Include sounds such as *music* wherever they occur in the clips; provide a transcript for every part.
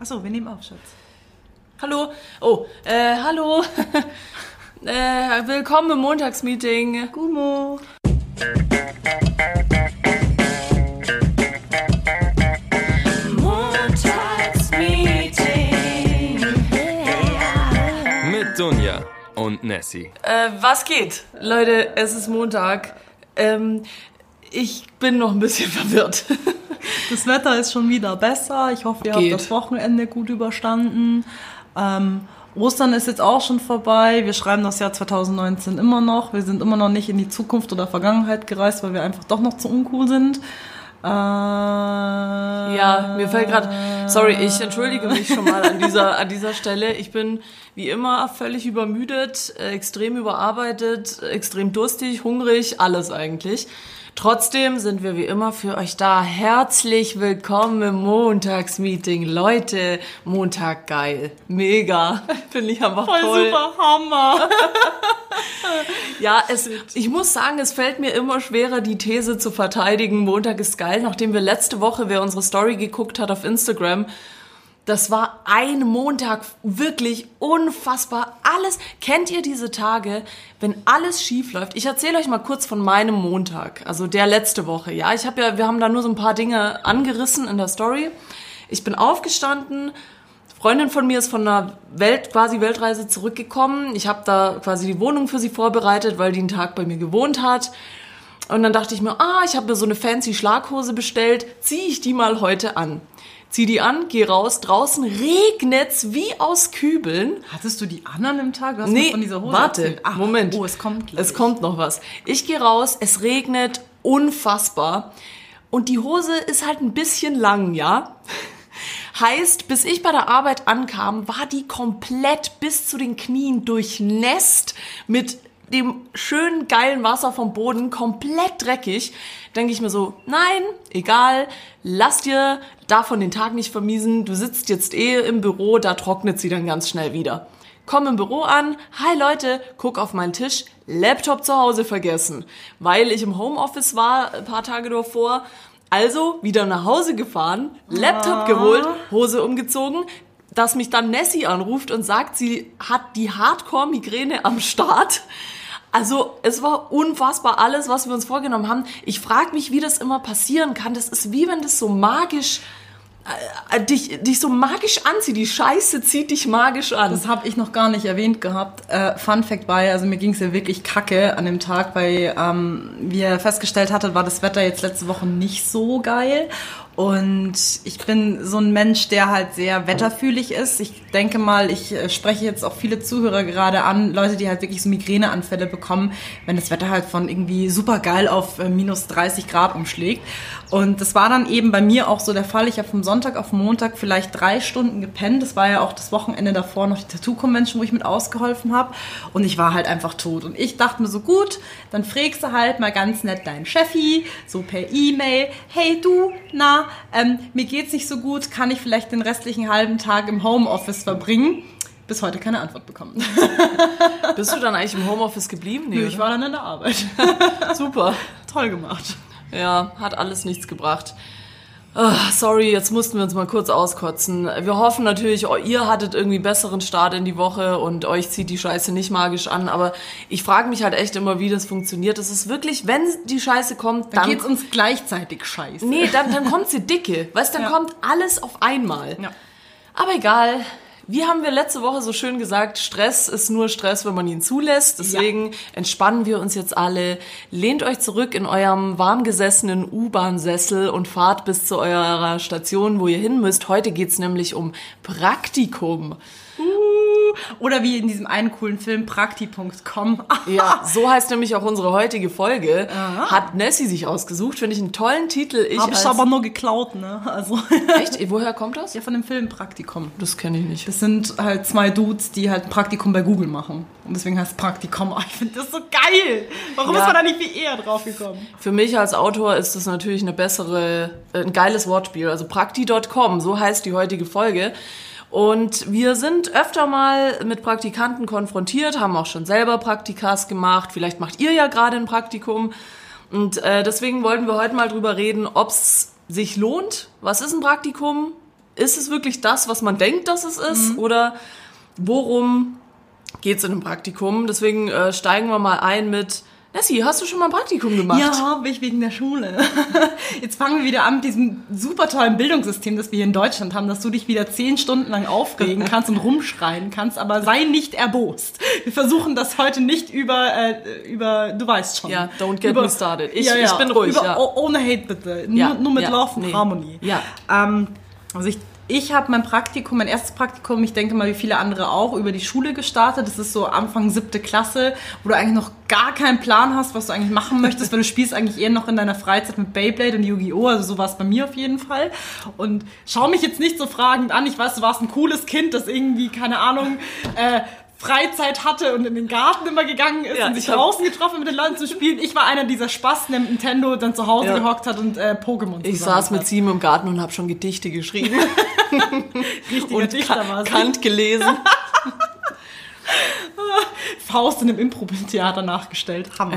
Achso, wir nehmen auf, Schatz. Hallo. Oh, äh, hallo. *laughs* äh, willkommen im Montagsmeeting. Gumo. Montagsmeeting. Mit Dunja und Nessie. Äh, was geht? Leute, es ist Montag. Ähm, ich bin noch ein bisschen *laughs* verwirrt. Das Wetter ist schon wieder besser. Ich hoffe, ihr Geht. habt das Wochenende gut überstanden. Ähm, Ostern ist jetzt auch schon vorbei. Wir schreiben das Jahr 2019 immer noch. Wir sind immer noch nicht in die Zukunft oder Vergangenheit gereist, weil wir einfach doch noch zu uncool sind. Äh, Ja, mir fällt gerade, sorry, ich entschuldige mich schon mal an dieser, an dieser Stelle. Ich bin wie immer völlig übermüdet, äh, extrem überarbeitet, extrem durstig, hungrig, alles eigentlich. Trotzdem sind wir wie immer für euch da. Herzlich willkommen im Montagsmeeting. Leute, Montag geil. Mega. *laughs* Finde ich einfach Voll toll. super Hammer. *laughs* Ja, es, ich muss sagen, es fällt mir immer schwerer, die These zu verteidigen. Montag ist geil, nachdem wir letzte Woche, wer unsere Story geguckt hat auf Instagram, das war ein Montag, wirklich unfassbar. Alles, kennt ihr diese Tage, wenn alles schief läuft? Ich erzähle euch mal kurz von meinem Montag, also der letzte Woche. Ja, ich habe ja, wir haben da nur so ein paar Dinge angerissen in der Story. Ich bin aufgestanden, Freundin von mir ist von einer Welt, quasi Weltreise zurückgekommen. Ich habe da quasi die Wohnung für sie vorbereitet, weil die einen Tag bei mir gewohnt hat. Und dann dachte ich mir, ah, ich habe mir so eine fancy Schlaghose bestellt, ziehe ich die mal heute an. Zieh die an, geh raus, draußen regnet's wie aus Kübeln. Hattest du die anderen im Tag? Du hast Nee, von dieser Hose warte. Ach, Moment. Oh, es kommt gleich. Es kommt noch was. Ich gehe raus, es regnet unfassbar und die Hose ist halt ein bisschen lang, ja? *laughs* Heißt, bis ich bei der Arbeit ankam, war die komplett bis zu den Knien durchnässt mit dem schönen geilen Wasser vom Boden, komplett dreckig. Denke ich mir so, nein, egal, lass dir davon den Tag nicht vermiesen. Du sitzt jetzt eh im Büro, da trocknet sie dann ganz schnell wieder. Komm im Büro an, hi Leute, guck auf meinen Tisch, Laptop zu Hause vergessen, weil ich im Homeoffice war, ein paar Tage davor. Also wieder nach Hause gefahren, Laptop geholt, Hose umgezogen, dass mich dann Nessie anruft und sagt, sie hat die Hardcore-Migräne am Start. Also es war unfassbar alles, was wir uns vorgenommen haben. Ich frage mich, wie das immer passieren kann. Das ist wie wenn das so magisch äh, dich, dich so magisch anzieht. Die Scheiße zieht dich magisch an. Das habe ich noch gar nicht erwähnt gehabt. Äh, Fun Fact ja, also mir ging es ja wirklich kacke an dem Tag, weil, ähm, wie er festgestellt hatte, war das Wetter jetzt letzte Woche nicht so geil. Und ich bin so ein Mensch, der halt sehr wetterfühlig ist. Ich denke mal, ich äh, spreche jetzt auch viele Zuhörer gerade an, Leute, die halt wirklich so Migräneanfälle bekommen, wenn das Wetter halt von irgendwie super geil auf äh, minus 30 Grad umschlägt. Und das war dann eben bei mir auch so der Fall. Ich habe vom Sonntag auf Montag vielleicht drei Stunden gepennt. Das war ja auch das Wochenende davor noch die Tattoo-Convention, wo ich mit ausgeholfen habe. Und ich war halt einfach tot. Und ich dachte mir so, gut, dann frägst du halt mal ganz nett deinen Chefi, so per E-Mail, hey du, na, ähm, mir geht's nicht so gut, kann ich vielleicht den restlichen halben Tag im Homeoffice verbringen? Bis heute keine Antwort bekommen. *laughs* Bist du dann eigentlich im Homeoffice geblieben? Nee, ich war dann in der Arbeit. *laughs* super. Toll gemacht. Ja, hat alles nichts gebracht. Ah, sorry, jetzt mussten wir uns mal kurz auskotzen. Wir hoffen natürlich, oh, ihr hattet irgendwie besseren Start in die Woche und euch zieht die Scheiße nicht magisch an. Aber ich frage mich halt echt immer, wie das funktioniert. Es ist wirklich, wenn die Scheiße kommt, Dann dann... geht's uns gleichzeitig scheiße. nee, dann, dann kommt sie dicke. Weißt, dann Ja. kommt alles auf einmal. Ja. Aber egal. Wie haben wir letzte Woche so schön gesagt, Stress ist nur Stress, wenn man ihn zulässt. Deswegen entspannen wir uns jetzt alle. Lehnt euch zurück in eurem warmgesessenen U-Bahn-Sessel und fahrt bis zu eurer Station, wo ihr hin müsst. Heute geht's nämlich um Praktikum. Oder wie in diesem einen coolen Film Prakti.com. *laughs* Ja, so heißt nämlich auch unsere heutige Folge. Hat Nessie sich ausgesucht. Finde ich einen tollen Titel. Ich Hab ich aber nur geklaut, ne? Also *laughs* Echt? Woher kommt das? ja, von dem Film Praktikum. Das kenne ich nicht. Das sind halt zwei Dudes, die halt ein Praktikum bei Google machen. Und deswegen heißt es Praktikum. Oh, *laughs* ich finde das so geil. Warum Ja. ist man da nicht viel eher drauf gekommen? Für mich als Autor ist das natürlich eine bessere, äh, ein geiles Wortspiel. Also prakti.com, so heißt die heutige Folge. Und wir sind öfter mal mit Praktikanten konfrontiert, haben auch schon selber Praktikas gemacht. Vielleicht macht ihr ja gerade ein Praktikum. Und äh, deswegen wollten wir heute mal drüber reden, ob es sich lohnt. Was ist ein Praktikum? ist es wirklich das, was man denkt, dass es ist? Oder worum geht's in einem Praktikum? Deswegen äh, steigen wir mal ein mit, Nessie, hast du schon mal ein Praktikum gemacht? Ja, habe ich wegen der Schule. *laughs* Jetzt fangen wir wieder an mit diesem super tollen Bildungssystem, das wir hier in Deutschland haben, dass du dich wieder zehn Stunden lang aufregen *laughs* kannst und rumschreien kannst, aber sei nicht erbost. Wir versuchen das heute nicht über, äh, über du weißt schon. Ja, don't get über, me started. Ich- ich bin ruhig, Über, ja. oh- Ohne Hate bitte. Ja, nur, nur mit ja, Love und nee. Harmony. Ja. Ähm, also ich, ich habe mein Praktikum, mein erstes Praktikum, ich denke mal wie viele andere auch, über die Schule gestartet. Das ist so Anfang siebte Klasse, wo du eigentlich noch gar keinen Plan hast, was du eigentlich machen möchtest, weil du spielst eigentlich eher noch in deiner Freizeit mit Beyblade und Yu-Gi-Oh! Also so war es bei mir auf jeden Fall. Und schau mich jetzt nicht so fragend an. Ich weiß, du warst ein cooles Kind, das irgendwie, keine Ahnung, äh, Freizeit hatte und in den Garten immer gegangen ist Ja, und sich draußen getroffen mit den Leuten zu spielen. Ich war einer dieser Spasten, der mit Nintendo dann zu Hause Ja. gehockt hat und äh, Pokémon Ich saß mit sieben im Garten und habe schon Gedichte geschrieben *laughs* *laughs* Richtiger und Dichter war sie. Kant gelesen. *laughs* Faust in einem Impro-Theater nachgestellt. Hammer.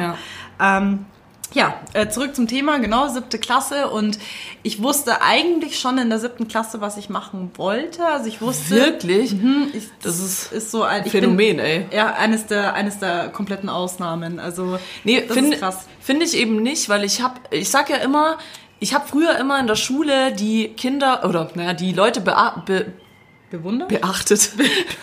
Ja. Ähm, ja, äh, zurück zum Thema, genau, siebte Klasse. Und ich wusste eigentlich schon in der siebten Klasse, was ich machen wollte. Also ich wusste. Wirklich? Mhm, ich, Das ist ist so ein Phänomen, bin, ey. Ja, eines der, eines der kompletten Ausnahmen. Also, Nee, das finde ist krass. find ich eben nicht, weil ich habe, ich sag ja immer, ich habe früher immer in der Schule die Kinder oder naja, die Leute bea be Bewundert? beachtet.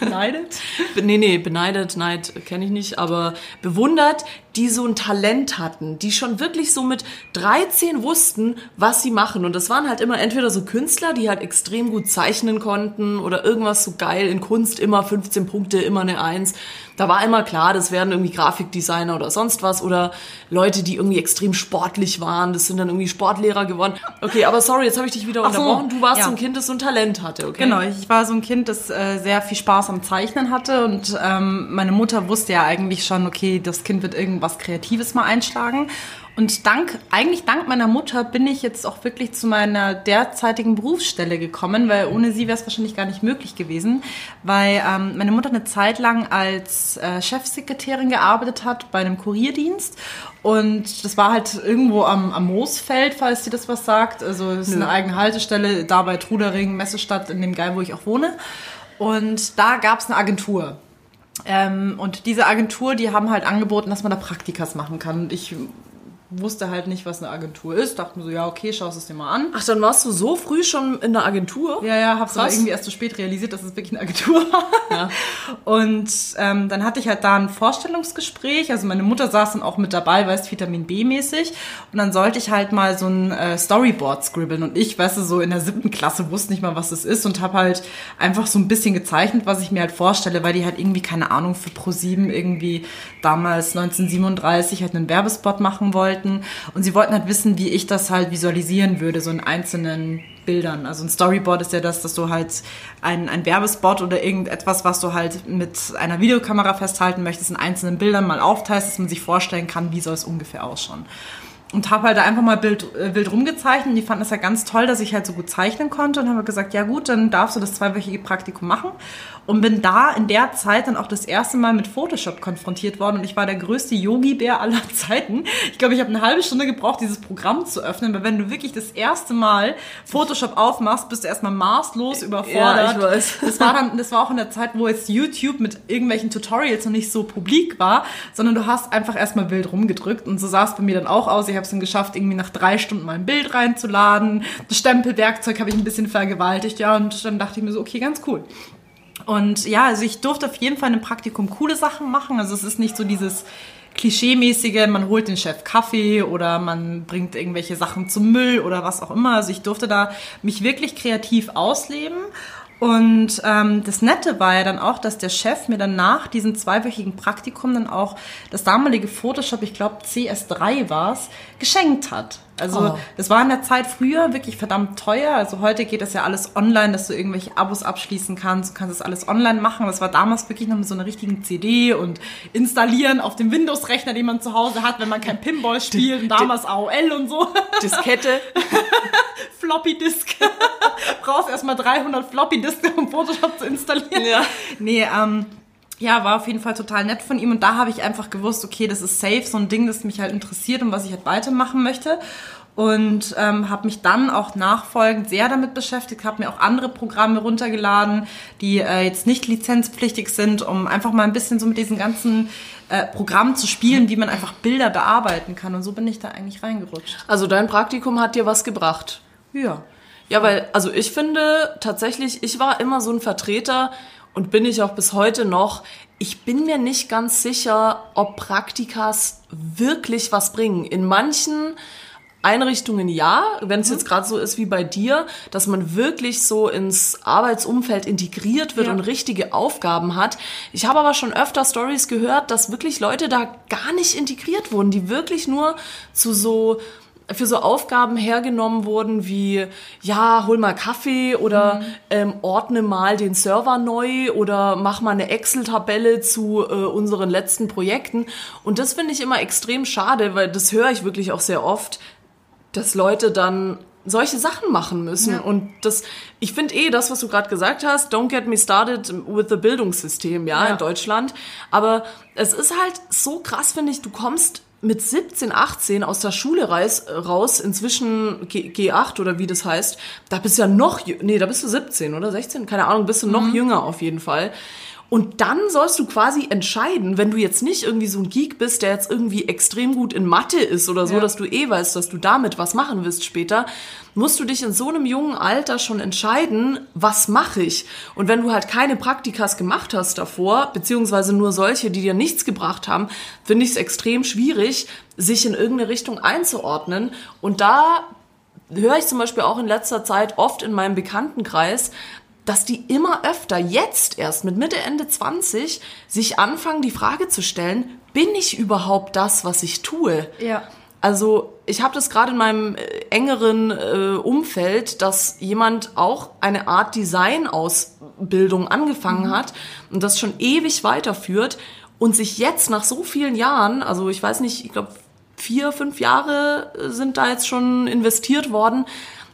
Beneidet? Be- *laughs* nee, nee, beneidet, Neid kenne ich nicht, aber bewundert, die so ein Talent hatten, die schon wirklich so mit 13 wussten, was sie machen. Und das waren halt immer entweder so Künstler, die halt extrem gut zeichnen konnten oder irgendwas so geil in Kunst, immer 15 Punkte, immer eine Eins. Da war immer klar, das werden irgendwie Grafikdesigner oder sonst was oder Leute, die irgendwie extrem sportlich waren. Das sind dann irgendwie Sportlehrer geworden. Okay, aber sorry, jetzt habe ich dich wieder Ach so, unterbrochen. Du warst ja. so ein Kind, das so ein Talent hatte, okay? Genau, ich war so ein Kind, das äh, sehr viel Spaß am Zeichnen hatte und ähm, meine Mutter wusste ja eigentlich schon, okay, das Kind wird irgendwas Kreatives mal einschlagen. Und dank, eigentlich dank meiner Mutter bin ich jetzt auch wirklich zu meiner derzeitigen Berufsstelle gekommen, weil ohne sie wäre es wahrscheinlich gar nicht möglich gewesen, weil ähm, meine Mutter eine Zeit lang als äh, Chefsekretärin gearbeitet hat bei einem Kurierdienst und das war halt irgendwo am, am Moosfeld, falls dir das was sagt. Also es ist eine eigene Haltestelle, da bei Trudering, Messestadt, in dem Geil, wo ich auch wohne. Und da gab es eine Agentur. Ähm, und diese Agentur, die haben halt angeboten, dass man da Praktikas machen kann. Und ich wusste halt nicht, was eine Agentur ist. Dachte mir so, ja, okay, schaust es dir mal an. Ach, dann warst du so früh schon in der Agentur? Ja, ja, hab's aber irgendwie erst zu spät realisiert, dass es wirklich eine Agentur war. Ja. *laughs* Und ähm, dann hatte ich halt da ein Vorstellungsgespräch. Also meine Mutter saß dann auch mit dabei, weißt Vitamin B mäßig. Und dann sollte ich halt mal so ein äh, Storyboard scribbeln. Und ich, weißt du, so in der siebten Klasse wusste nicht mal, was das ist und habe halt einfach so ein bisschen gezeichnet, was ich mir halt vorstelle, weil die halt irgendwie, keine Ahnung, für Pro7 irgendwie damals 1937 halt einen Werbespot machen wollten. Und sie wollten halt wissen, wie ich das halt visualisieren würde, so in einzelnen Bildern. Also ein Storyboard ist ja das, dass du halt ein, ein Werbespot oder irgendetwas, was du halt mit einer Videokamera festhalten möchtest, in einzelnen Bildern mal aufteilst, dass man sich vorstellen kann, wie soll es ungefähr ausschauen. Und habe halt da einfach mal Bild, äh, wild rumgezeichnet. Und die fanden es ja ganz toll, dass ich halt so gut zeichnen konnte. Und haben gesagt, ja gut, dann darfst du das zweiwöchige Praktikum machen. Und bin da in der Zeit dann auch das erste Mal mit Photoshop konfrontiert worden. Und ich war der größte Yogi-Bär aller *laughs* Zeiten. Ich glaube, ich habe eine halbe Stunde gebraucht, dieses Programm zu öffnen. Weil wenn du wirklich das erste Mal Photoshop aufmachst, bist du erstmal maßlos überfordert. Ja, ich weiß. *laughs* Das war dann, das war auch in der Zeit, wo jetzt YouTube mit irgendwelchen Tutorials noch nicht so publik war, sondern du hast einfach erstmal wild rumgedrückt und so sah es bei mir dann auch aus. Ich habe es dann geschafft, irgendwie nach drei Stunden mal ein Bild reinzuladen. Das Stempelwerkzeug habe ich ein bisschen vergewaltigt, ja, und dann dachte ich mir so, okay, ganz cool. Und ja, also ich durfte auf jeden Fall einem Praktikum coole Sachen machen. Also es ist nicht so dieses klischeemäßige, man holt den Chef Kaffee oder man bringt irgendwelche Sachen zum Müll oder was auch immer. Also ich durfte da mich wirklich kreativ ausleben. Und ähm, das Nette war ja dann auch, dass der Chef mir dann nach diesem zweiwöchigen Praktikum dann auch das damalige Photoshop, ich glaube CS3 war's, geschenkt hat. Also Oh. das war in der Zeit früher wirklich verdammt teuer. Also heute geht das ja alles online, dass du irgendwelche Abos abschließen kannst. Du kannst das alles online machen. Das war damals wirklich noch mit so einer richtigen CD und installieren auf dem Windows-Rechner, den man zu Hause hat, wenn man kein Pinball spielt und damals AOL und so. Diskette. *laughs* Floppy Disk. *laughs* Brauchst erstmal 300 Floppy Disks, um Photoshop zu installieren. Ja. Nee, ähm, ja, war auf jeden Fall total nett von ihm und da habe ich einfach gewusst, okay, das ist safe, so ein Ding, das mich halt interessiert und was ich halt weitermachen möchte. und ähm, habe mich dann auch nachfolgend sehr damit beschäftigt, habe mir auch andere Programme runtergeladen, die äh, jetzt nicht lizenzpflichtig sind, um einfach mal ein bisschen so mit diesen ganzen äh, Programmen zu spielen, wie man einfach Bilder bearbeiten kann. Und so bin ich da eigentlich reingerutscht. Also dein Praktikum hat dir was gebracht. Ja. Ja, weil, also ich finde tatsächlich, ich war immer so ein Vertreter und bin ich auch bis heute noch. Ich bin mir nicht ganz sicher, ob Praktikas wirklich was bringen. In manchen Einrichtungen ja, wenn es jetzt gerade so ist wie bei dir, dass man wirklich so ins Arbeitsumfeld integriert wird Ja. und richtige Aufgaben hat. Ich habe aber schon öfter Stories gehört, dass wirklich Leute da gar nicht integriert wurden, die wirklich nur zu so für so Aufgaben hergenommen wurden wie, ja, hol mal Kaffee oder ähm, ordne mal den Server neu oder mach mal eine Excel-Tabelle zu äh, unseren letzten Projekten. Und das finde ich immer extrem schade, weil das höre ich wirklich auch sehr oft, dass Leute dann solche Sachen machen müssen. Ja. Und das, ich finde eh das, was du gerade gesagt hast, don't get me started with the Bildungssystem, ja, Ja. in Deutschland. Aber es ist halt so krass, finde ich, du kommst mit 17, 18 aus der Schule reis, raus, inzwischen G, G8 oder wie das heißt, da bist du ja noch, nee, da bist du 17 oder? 16, keine Ahnung, bist du noch jünger auf jeden Fall. Und dann sollst du quasi entscheiden, wenn du jetzt nicht irgendwie so ein Geek bist, der jetzt irgendwie extrem gut in Mathe ist oder so, Ja. dass du eh weißt, dass du damit was machen wirst später, musst du dich in so einem jungen Alter schon entscheiden, was mache ich? Und wenn du halt keine Praktikas gemacht hast davor, beziehungsweise nur solche, die dir nichts gebracht haben, finde ich es extrem schwierig, sich in irgendeine Richtung einzuordnen. Und da höre ich zum Beispiel auch in letzter Zeit oft in meinem Bekanntenkreis, dass die immer öfter, jetzt erst mit Mitte, Ende 20, sich anfangen, die Frage zu stellen, bin ich überhaupt das, was ich tue? Ja. Also ich habe das gerade in meinem äh, engeren äh, Umfeld, dass jemand auch eine Art Design-Ausbildung angefangen hat und das schon ewig weiterführt und sich jetzt nach so vielen Jahren, also ich weiß nicht, ich glaube vier, fünf Jahre äh, sind da jetzt schon investiert worden,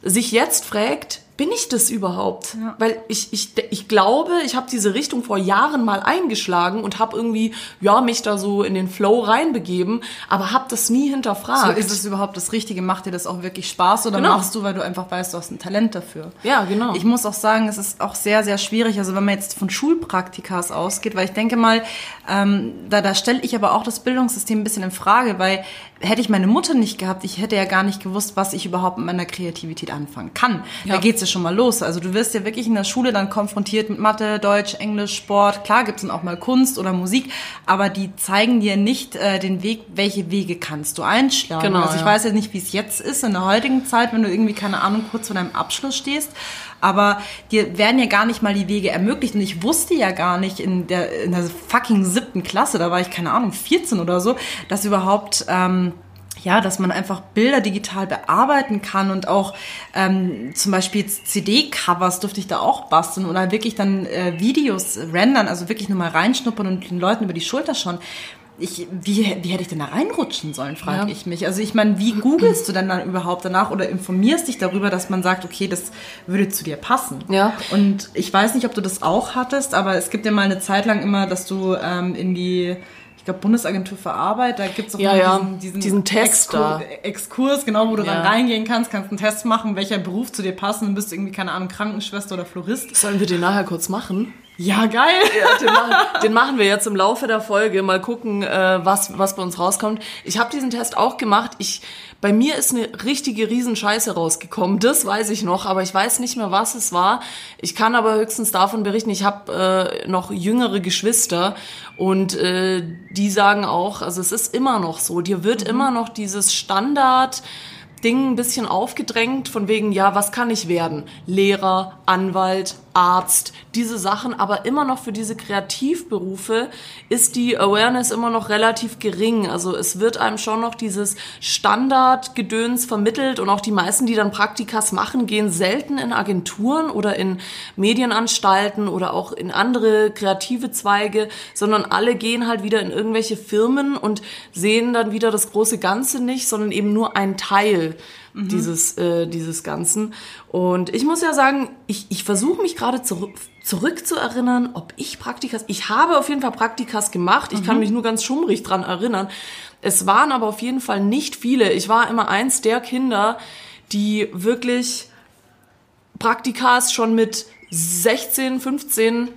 sich jetzt fragt, bin ich das überhaupt? Ja. Weil ich, ich, ich glaube, ich habe diese Richtung vor Jahren mal eingeschlagen und habe irgendwie, ja, mich da so in den Flow reinbegeben, aber habe das nie So hinterfragt. ist es überhaupt das Richtige? Macht dir das auch wirklich Spaß oder Genau. machst du, weil du einfach weißt, du hast ein Talent dafür? Ja, genau. Ich muss auch sagen, es ist auch sehr, sehr schwierig, also wenn man jetzt von Schulpraktikas ausgeht, weil ich denke mal, ähm, da, da stelle ich aber auch das Bildungssystem ein bisschen in Frage, weil hätte ich meine Mutter nicht gehabt, ich hätte ja gar nicht gewusst, was ich überhaupt mit meiner Kreativität anfangen kann. Ja. Da geht's ja schon mal los. Also du wirst ja wirklich in der Schule dann konfrontiert mit Mathe, Deutsch, Englisch, Sport. Klar gibt's dann auch mal Kunst oder Musik, aber die zeigen dir nicht äh, den Weg, welche Wege kannst du einschlagen. Genau, also ich ja. weiß ja nicht, wie es jetzt ist in der heutigen Zeit, wenn du irgendwie, keine Ahnung, kurz vor deinem Abschluss stehst. Aber dir werden ja gar nicht mal die Wege ermöglicht. Und ich wusste ja gar nicht in der, in der fucking siebten Klasse, da war ich, keine Ahnung, 14 oder so, dass überhaupt... Ähm, ja, dass man einfach Bilder digital bearbeiten kann und auch ähm, zum Beispiel CD-Covers durfte ich da auch basteln oder wirklich dann äh, Videos rendern, also wirklich nur mal reinschnuppern und den Leuten über die Schulter schauen. Ich, wie, wie hätte ich denn da reinrutschen sollen, frage Ja. ich mich. Also ich meine, wie googelst du denn dann überhaupt danach oder informierst dich darüber, dass man sagt, okay, das würde zu dir passen. Ja. Und ich weiß nicht, ob du das auch hattest, aber es gibt ja mal eine Zeit lang immer, dass du ähm, in die, ich glaube, Bundesagentur für Arbeit, da gibt es auch Ja, ja, diesen, diesen, diesen Test da. Exkurs, genau, wo du Ja. dann reingehen kannst, kannst einen Test machen, welcher Beruf zu dir passt und dann bist du irgendwie, keine Ahnung, Krankenschwester oder Florist. Sollen wir den nachher kurz machen? Ja, geil. Ja, den, machen, den machen wir jetzt im Laufe der Folge. Mal gucken, äh, was, was bei uns rauskommt. Ich habe diesen Test auch gemacht. Ich, bei mir ist eine richtige Riesenscheiße rausgekommen. Das weiß ich noch, aber ich weiß nicht mehr, was es war. Ich kann aber höchstens davon berichten, ich habe äh, noch jüngere Geschwister und äh, die sagen auch, also es ist immer noch so, dir wird immer noch dieses Standard... Ding ein bisschen aufgedrängt, von wegen, ja, was kann ich werden? Lehrer, Anwalt, Arzt, diese Sachen, aber immer noch für diese Kreativberufe ist die Awareness immer noch relativ gering. Also es wird einem schon noch dieses Standardgedöns vermittelt und auch die meisten, die dann Praktikas machen, gehen selten in Agenturen oder in Medienanstalten oder auch in andere kreative Zweige, sondern alle gehen halt wieder in irgendwelche Firmen und sehen dann wieder das große Ganze nicht, sondern eben nur ein Teil dieses, äh, dieses Ganzen. Und ich muss ja sagen, ich, ich versuche mich gerade zurück, zurück zu erinnern, ob ich Praktikas, ich habe auf jeden Fall Praktikas gemacht, ich kann mich nur ganz schummrig dran erinnern. Es waren aber auf jeden Fall nicht viele. Ich war immer eins der Kinder, die wirklich Praktikas schon mit 16, 15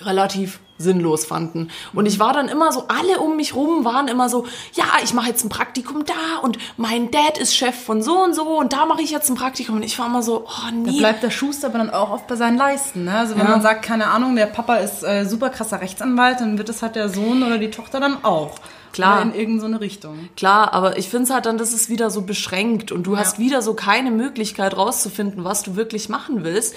relativ sinnlos fanden. Und ich war dann immer so, alle um mich rum waren immer so, ja, ich mache jetzt ein Praktikum da und mein Dad ist Chef von so und so und da mache ich jetzt ein Praktikum. Und ich war immer so, oh Da nee. bleibt der Schuster aber dann auch oft bei seinen Leisten. Ne? Also wenn Ja. man sagt, keine Ahnung, der Papa ist äh, super krasser Rechtsanwalt, dann wird es halt der Sohn oder die Tochter dann auch. Klar. Oder in irgendeine so Richtung. Klar, aber ich finde es halt dann, das ist wieder so beschränkt und du hast wieder so keine Möglichkeit rauszufinden, was du wirklich machen willst.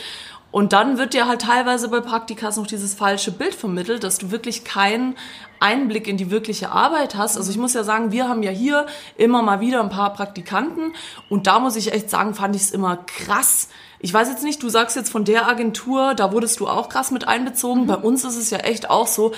Und dann wird dir halt teilweise bei Praktikas noch dieses falsche Bild vermittelt, dass du wirklich keinen Einblick in die wirkliche Arbeit hast. Also ich muss ja sagen, wir haben ja hier immer mal wieder ein paar Praktikanten und da muss ich echt sagen, fand ich es immer krass. Ich weiß jetzt nicht, du sagst jetzt von der Agentur, da wurdest du auch krass mit einbezogen. Bei uns ist es ja echt auch so,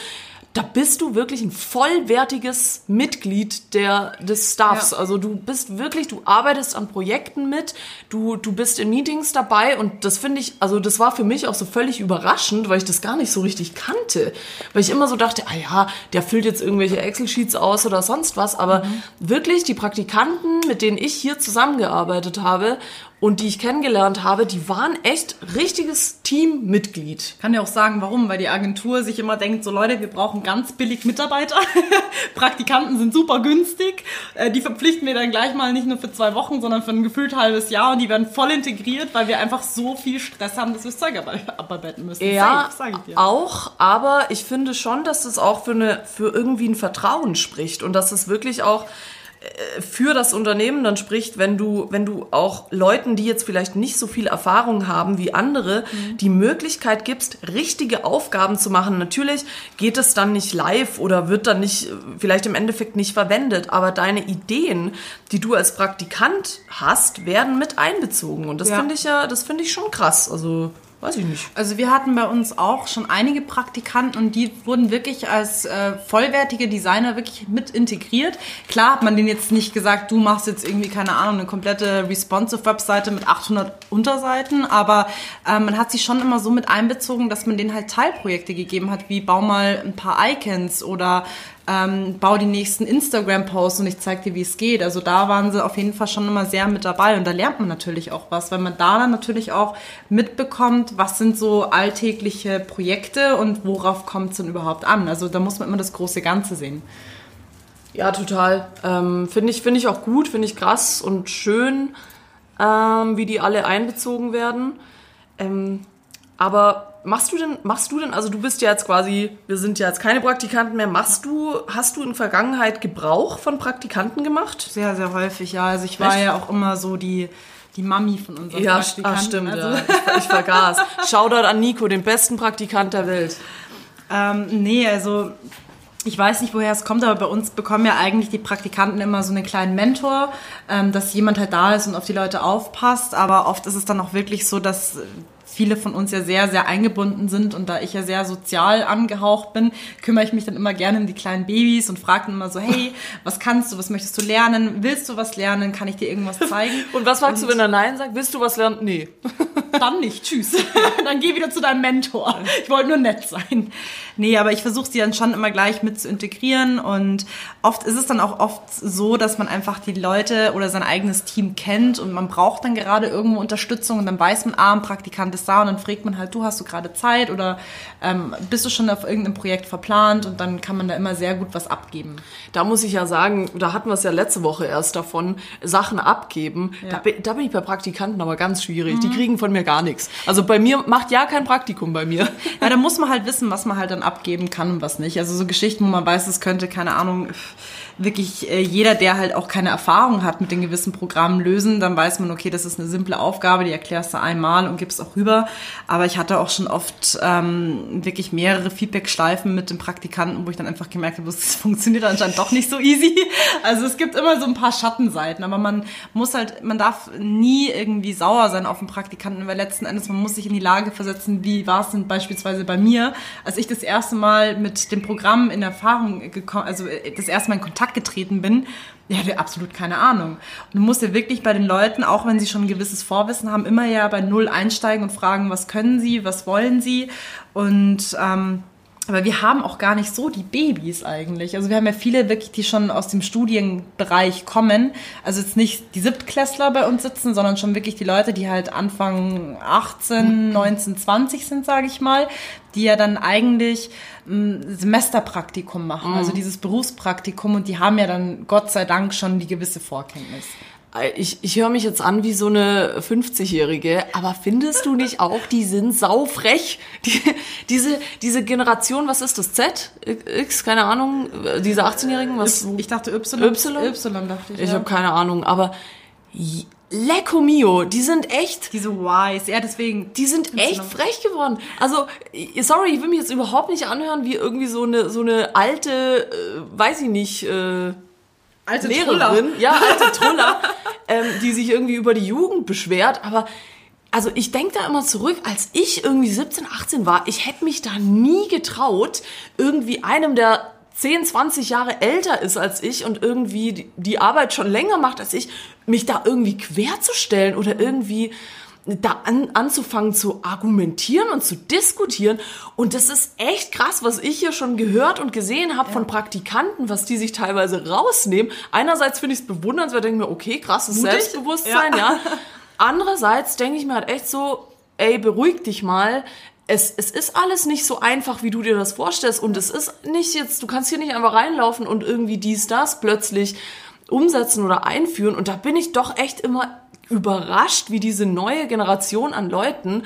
da bist du wirklich ein vollwertiges Mitglied der, des Staffs. Ja. Also du bist wirklich, du arbeitest an Projekten mit, du, du bist in Meetings dabei und das finde ich, also das war für mich auch so völlig überraschend, weil ich das gar nicht so richtig kannte. Weil ich immer so dachte, ah ja, der füllt jetzt irgendwelche Excel-Sheets aus oder sonst was, aber wirklich die Praktikanten, mit denen ich hier zusammengearbeitet habe und die ich kennengelernt habe, die waren echt richtiges Teammitglied. Kann ja auch sagen, warum, weil die Agentur sich immer denkt, so Leute, wir brauchen ganz billig Mitarbeiter. *laughs* Praktikanten sind super günstig. Äh, Die verpflichten wir dann gleich mal nicht nur für zwei Wochen, sondern für ein gefühlt halbes Jahr und die werden voll integriert, weil wir einfach so viel Stress haben, dass wir das Zeug ab- *laughs* abarbeiten müssen. Ja, Safe, sag ich dir. auch, aber ich finde schon, dass das auch für, eine, für irgendwie ein Vertrauen spricht und dass es wirklich auch für das Unternehmen dann spricht, wenn du, wenn du auch Leuten, die jetzt vielleicht nicht so viel Erfahrung haben wie andere, die Möglichkeit gibst, richtige Aufgaben zu machen. Natürlich geht es dann nicht live oder wird dann nicht, äh, vielleicht im Endeffekt nicht verwendet, aber deine Ideen, die du als Praktikant hast, werden mit einbezogen. Und das Ja. finde ich ja, das finde ich schon krass. Also, weiß ich nicht. Also wir hatten bei uns auch schon einige Praktikanten und die wurden wirklich als äh, vollwertige Designer wirklich mit integriert. Klar hat man denen jetzt nicht gesagt, du machst jetzt irgendwie, keine Ahnung, eine komplette responsive Webseite mit 800 Unterseiten, aber äh, man hat sie schon immer so mit einbezogen, dass man denen halt Teilprojekte gegeben hat, wie bau mal ein paar Icons oder ähm, bau die nächsten Instagram-Posts und ich zeig dir, wie es geht. Also da waren sie auf jeden Fall schon immer sehr mit dabei und da lernt man natürlich auch was, weil man da dann natürlich auch mitbekommt, was sind so alltägliche Projekte und worauf kommt es denn überhaupt an. Also da muss man immer das große Ganze sehen. Ja, total. Ähm, finde ich, finde ich auch gut, finde ich krass und schön, ähm, wie die alle einbezogen werden. Ähm, aber machst du denn, machst du denn, also du bist ja jetzt quasi, wir sind ja jetzt keine Praktikanten mehr, machst du, hast du in Vergangenheit Gebrauch von Praktikanten gemacht? Sehr, sehr häufig, ja. Also ich war Echt? ja auch immer so die, die Mami von unseren Ja, Praktikanten. ach, stimmt, also, ja. Ich, ich vergaß. Shoutout an Nico, den besten Praktikant der Welt. Ähm, nee, also ich weiß nicht, woher es kommt, aber bei uns bekommen ja eigentlich die Praktikanten immer so einen kleinen Mentor, ähm, dass jemand halt da ist und auf die Leute aufpasst. Aber oft ist es dann auch wirklich so, dass viele von uns ja sehr, sehr eingebunden sind und da ich ja sehr sozial angehaucht bin, kümmere ich mich dann immer gerne um die kleinen Babys und frage dann immer so, hey, was kannst du, was möchtest du lernen, willst du was lernen, kann ich dir irgendwas zeigen? *laughs* Und was fragst du, wenn er Nein sagt? Willst du was lernen? Nee. Dann nicht, tschüss. *laughs* dann geh wieder zu deinem Mentor. Ich wollte nur nett sein. Nee, aber ich versuche sie dann schon immer gleich mit zu integrieren und oft ist es dann auch oft so, dass man einfach die Leute oder sein eigenes Team kennt und man braucht dann gerade irgendwo Unterstützung und dann weiß man, ah, ein Praktikant ist da und dann fragt man halt, du hast du gerade Zeit oder ähm, bist du schon auf irgendeinem Projekt verplant und dann kann man da immer sehr gut was abgeben. Da muss ich ja sagen, da hatten wir es ja letzte Woche erst davon, Sachen abgeben. Da, Ja. Mhm. bin- da bin ich bei Praktikanten aber ganz schwierig. Die kriegen von mir gar nichts. Also bei mir macht ja kein Praktikum bei mir. Ja, da muss man halt wissen, was man halt dann abgeben kann und was nicht. Also so Geschichten, wo man weiß, es könnte, keine Ahnung, wirklich äh, jeder, der halt auch keine Erfahrung hat mit den gewissen Programmen lösen, dann weiß man, okay, das ist eine simple Aufgabe, die erklärst du einmal und gibst auch rüber. Aber ich hatte auch schon oft ähm, wirklich mehrere Feedback-Schleifen mit den Praktikanten, wo ich dann einfach gemerkt habe, es *laughs* funktioniert anscheinend doch nicht so easy. Also es gibt immer so ein paar Schattenseiten, aber man muss halt, man darf nie irgendwie sauer sein auf den Praktikanten, weil letzten Endes man muss sich in die Lage versetzen, wie war es denn beispielsweise bei mir, als ich das erste Mal mit dem Programm in Erfahrung gekommen, also das erste Mal in Kontakt getreten bin, ich hatte absolut keine Ahnung. Und ja wirklich bei den Leuten, auch wenn sie schon ein gewisses Vorwissen haben, immer ja bei Null einsteigen und fragen, was können sie, was wollen sie. Und ähm, aber wir haben auch gar nicht so die Babys eigentlich. Also wir haben ja viele wirklich, die schon aus dem Studienbereich kommen. Also jetzt nicht die Siebtklässler bei uns sitzen, sondern schon wirklich die Leute, die halt Anfang 18, 19, 20 sind, sage ich mal, die ja dann eigentlich ein Semesterpraktikum machen, also dieses Berufspraktikum und die haben ja dann Gott sei Dank schon die gewisse Vorkenntnis. Ich, ich höre mich jetzt an wie so eine 50-Jährige, aber findest du nicht auch, die sind saufrech? Die, diese, diese Generation, was ist das? Z? X? Keine Ahnung. Diese 18-Jährigen? Was? Ich dachte Y. Y? Y dachte ich. Ich ja. habe keine Ahnung, aber Lecco mio, die sind echt, Diese Ys, ja deswegen. die sind echt frech geworden. Also, sorry, ich will mich jetzt überhaupt nicht anhören wie irgendwie so eine, so eine alte, äh, weiß ich nicht, äh, alte Lehrerin, ja, alte *laughs* Truller, ähm, die sich irgendwie über die Jugend beschwert, aber also ich denke da immer zurück, als ich irgendwie 17, 18 war, ich hätte mich da nie getraut, irgendwie einem, der 10, 20 Jahre älter ist als ich und irgendwie die- die Arbeit schon länger macht als ich, mich da irgendwie querzustellen oder irgendwie da an, anzufangen zu argumentieren und zu diskutieren. Und das ist echt krass, was ich hier schon gehört und gesehen habe von Praktikanten, was die sich teilweise rausnehmen. Einerseits finde ich es bewundernswert, denke mir, okay, krasses Mutig. Selbstbewusstsein, ja. Andererseits denke ich mir halt echt so, ey, beruhig dich mal. Es, es ist alles nicht so einfach, wie du dir das vorstellst. Und es ist nicht jetzt, du kannst hier nicht einfach reinlaufen und irgendwie dies, das plötzlich umsetzen oder einführen. Und da bin ich doch echt immer überrascht, wie diese neue Generation an Leuten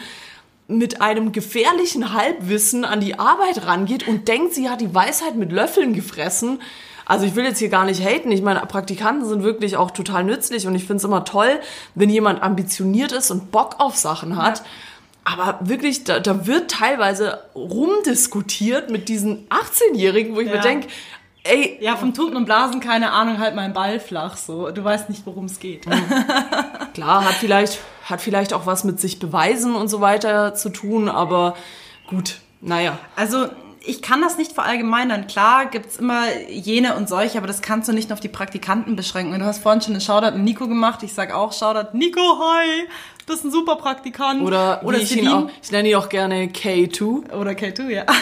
mit einem gefährlichen Halbwissen an die Arbeit rangeht und denkt, sie hat die Weisheit mit Löffeln gefressen. Also ich will jetzt hier gar nicht haten. Ich meine, Praktikanten sind wirklich auch total nützlich und ich finde es immer toll, wenn jemand ambitioniert ist und Bock auf Sachen hat. Aber wirklich, da, da wird teilweise rumdiskutiert mit diesen 18-Jährigen, wo ich mir Ja. denke, ey, Ja, vom Tuten und Blasen, keine Ahnung, halt mein Ball flach so. Du weißt nicht, worum es geht. Klar, hat vielleicht, hat vielleicht auch was mit sich beweisen und so weiter zu tun, aber gut, naja. Also ich kann das nicht verallgemeinern. Klar gibt's immer jene und solche, aber das kannst du nicht nur auf die Praktikanten beschränken. Du hast vorhin schon einen Shoutout an Nico gemacht. Ich sag auch Shoutout. Nico, hi! Du bist ein super Praktikant. Oder, oder ich Celine. auch, ich nenne ihn auch gerne K2. Oder K2, ja. *laughs*